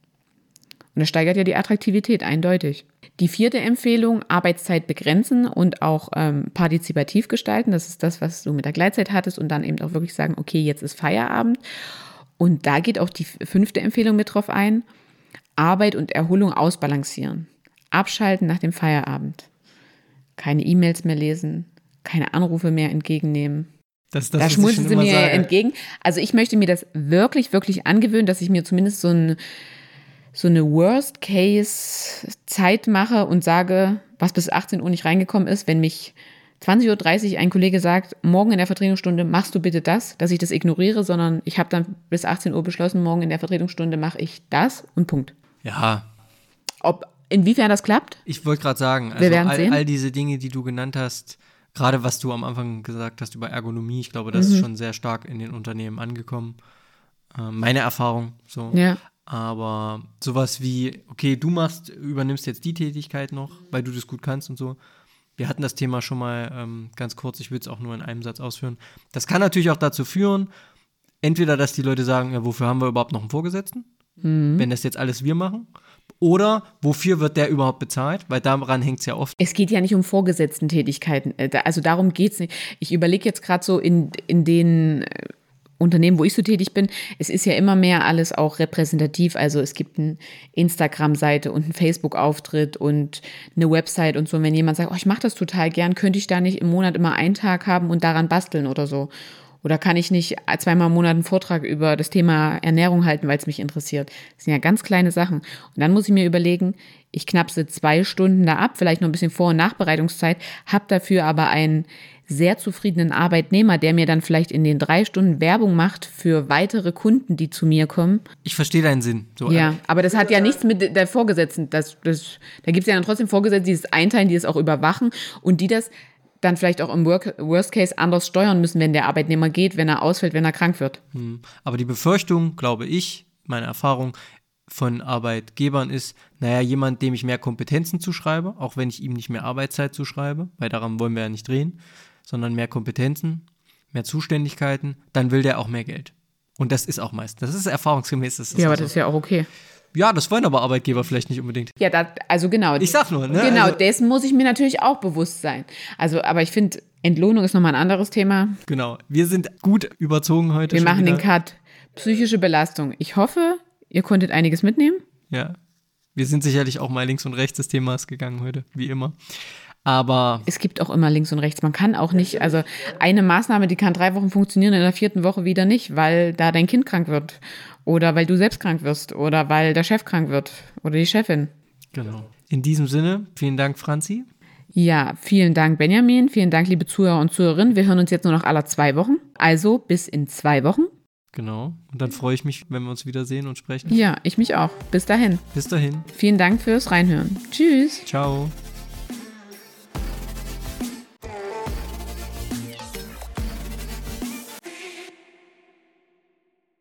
Und das steigert ja die Attraktivität eindeutig. Die vierte Empfehlung, Arbeitszeit begrenzen und auch ähm, partizipativ gestalten. Das ist das, was du mit der Gleitzeit hattest und dann eben auch wirklich sagen, okay, jetzt ist Feierabend. Und da geht auch die fünfte Empfehlung mit drauf ein. Arbeit und Erholung ausbalancieren. Abschalten nach dem Feierabend. Keine E-Mails mehr lesen, keine Anrufe mehr entgegennehmen. Das, das, da schmunzeln sie mir sage. entgegen. Also ich möchte mir das wirklich, wirklich angewöhnen, dass ich mir zumindest so, ein, so eine Worst-Case-Zeit mache und sage, was bis 18 Uhr nicht reingekommen ist, wenn mich 20.30 Uhr ein Kollege sagt, morgen in der Vertretungsstunde machst du bitte das, dass ich das ignoriere, sondern ich habe dann bis 18 Uhr beschlossen, morgen in der Vertretungsstunde mache ich das und Punkt. Ja. Ob inwiefern das klappt? Ich wollte gerade sagen, also all, all, diese Dinge, die du genannt hast, gerade was du am Anfang gesagt hast über Ergonomie, ich glaube, das mhm. ist schon sehr stark in den Unternehmen angekommen. Äh, meine Erfahrung so. Ja. Aber sowas wie, okay, du machst, übernimmst jetzt die Tätigkeit noch, weil du das gut kannst und so. Wir hatten das Thema schon mal ähm, ganz kurz, ich will es auch nur in einem Satz ausführen. Das kann natürlich auch dazu führen, entweder, dass die Leute sagen, ja, wofür haben wir überhaupt noch einen Vorgesetzten? Mhm. Wenn das jetzt alles wir machen. Oder wofür wird der überhaupt bezahlt? Weil daran hängt es ja oft. Es geht ja nicht um Vorgesetzten-Tätigkeiten. Äh, also darum geht es nicht. Ich überlege jetzt gerade so in, in den äh, Unternehmen, wo ich so tätig bin, es ist ja immer mehr alles auch repräsentativ. Also es gibt eine Instagram-Seite und einen Facebook-Auftritt und eine Website und so. Und wenn jemand sagt, oh, ich mache das total gern, könnte ich da nicht im Monat immer einen Tag haben und daran basteln oder so. Oder kann ich nicht zweimal im Monat einen Vortrag über das Thema Ernährung halten, weil es mich interessiert? Das sind ja ganz kleine Sachen. Und dann muss ich mir überlegen, ich knapse zwei Stunden da ab, vielleicht noch ein bisschen Vor- und Nachbereitungszeit, habe dafür aber einen sehr zufriedenen Arbeitnehmer, der mir dann vielleicht in den drei Stunden Werbung macht für weitere Kunden, die zu mir kommen. Ich verstehe deinen Sinn. So ja, aber das hat ja nichts mit der Vorgesetzten. Das, das, da gibt es ja dann trotzdem Vorgesetzte, die das einteilen, die das auch überwachen und die das dann vielleicht auch im Work Worst Case anders steuern müssen, wenn der Arbeitnehmer geht, wenn er ausfällt, wenn er krank wird. Hm. Aber die Befürchtung, glaube ich, meine Erfahrung von Arbeitgebern ist, naja, jemand, dem ich mehr Kompetenzen zuschreibe, auch wenn ich ihm nicht mehr Arbeitszeit zuschreibe, weil daran wollen wir ja nicht drehen, sondern mehr Kompetenzen, mehr Zuständigkeiten, dann will der auch mehr Geld. Und das ist auch meist. Das ist erfahrungsgemäß. Das ist ja, aber so. das ist ja auch okay. Ja, das wollen aber Arbeitgeber vielleicht nicht unbedingt. Ja, da, also genau. Ich sag nur, ne? Genau, also, dessen muss ich mir natürlich auch bewusst sein. Also, aber ich finde, Entlohnung ist nochmal ein anderes Thema. Genau. Wir sind gut überzogen heute. Wir machen wieder. den Cut. Psychische Belastung. Ich hoffe, ihr konntet einiges mitnehmen. Ja. Wir sind sicherlich auch mal links und rechts des Themas gegangen heute, wie immer. Aber es gibt auch immer links und rechts. Man kann auch nicht, also eine Maßnahme, die kann drei Wochen funktionieren, in der vierten Woche wieder nicht, weil da dein Kind krank wird oder weil du selbst krank wirst oder weil der Chef krank wird oder die Chefin. Genau. In diesem Sinne, vielen Dank, Franzi. Ja, vielen Dank, Benjamin. Vielen Dank, liebe Zuhörer und Zuhörerinnen. Wir hören uns jetzt nur noch alle zwei Wochen. Also bis in zwei Wochen. Genau. Und dann freue ich mich, wenn wir uns wiedersehen und sprechen. Ja, ich mich auch. Bis dahin. Bis dahin. Vielen Dank fürs Reinhören. Tschüss. Ciao.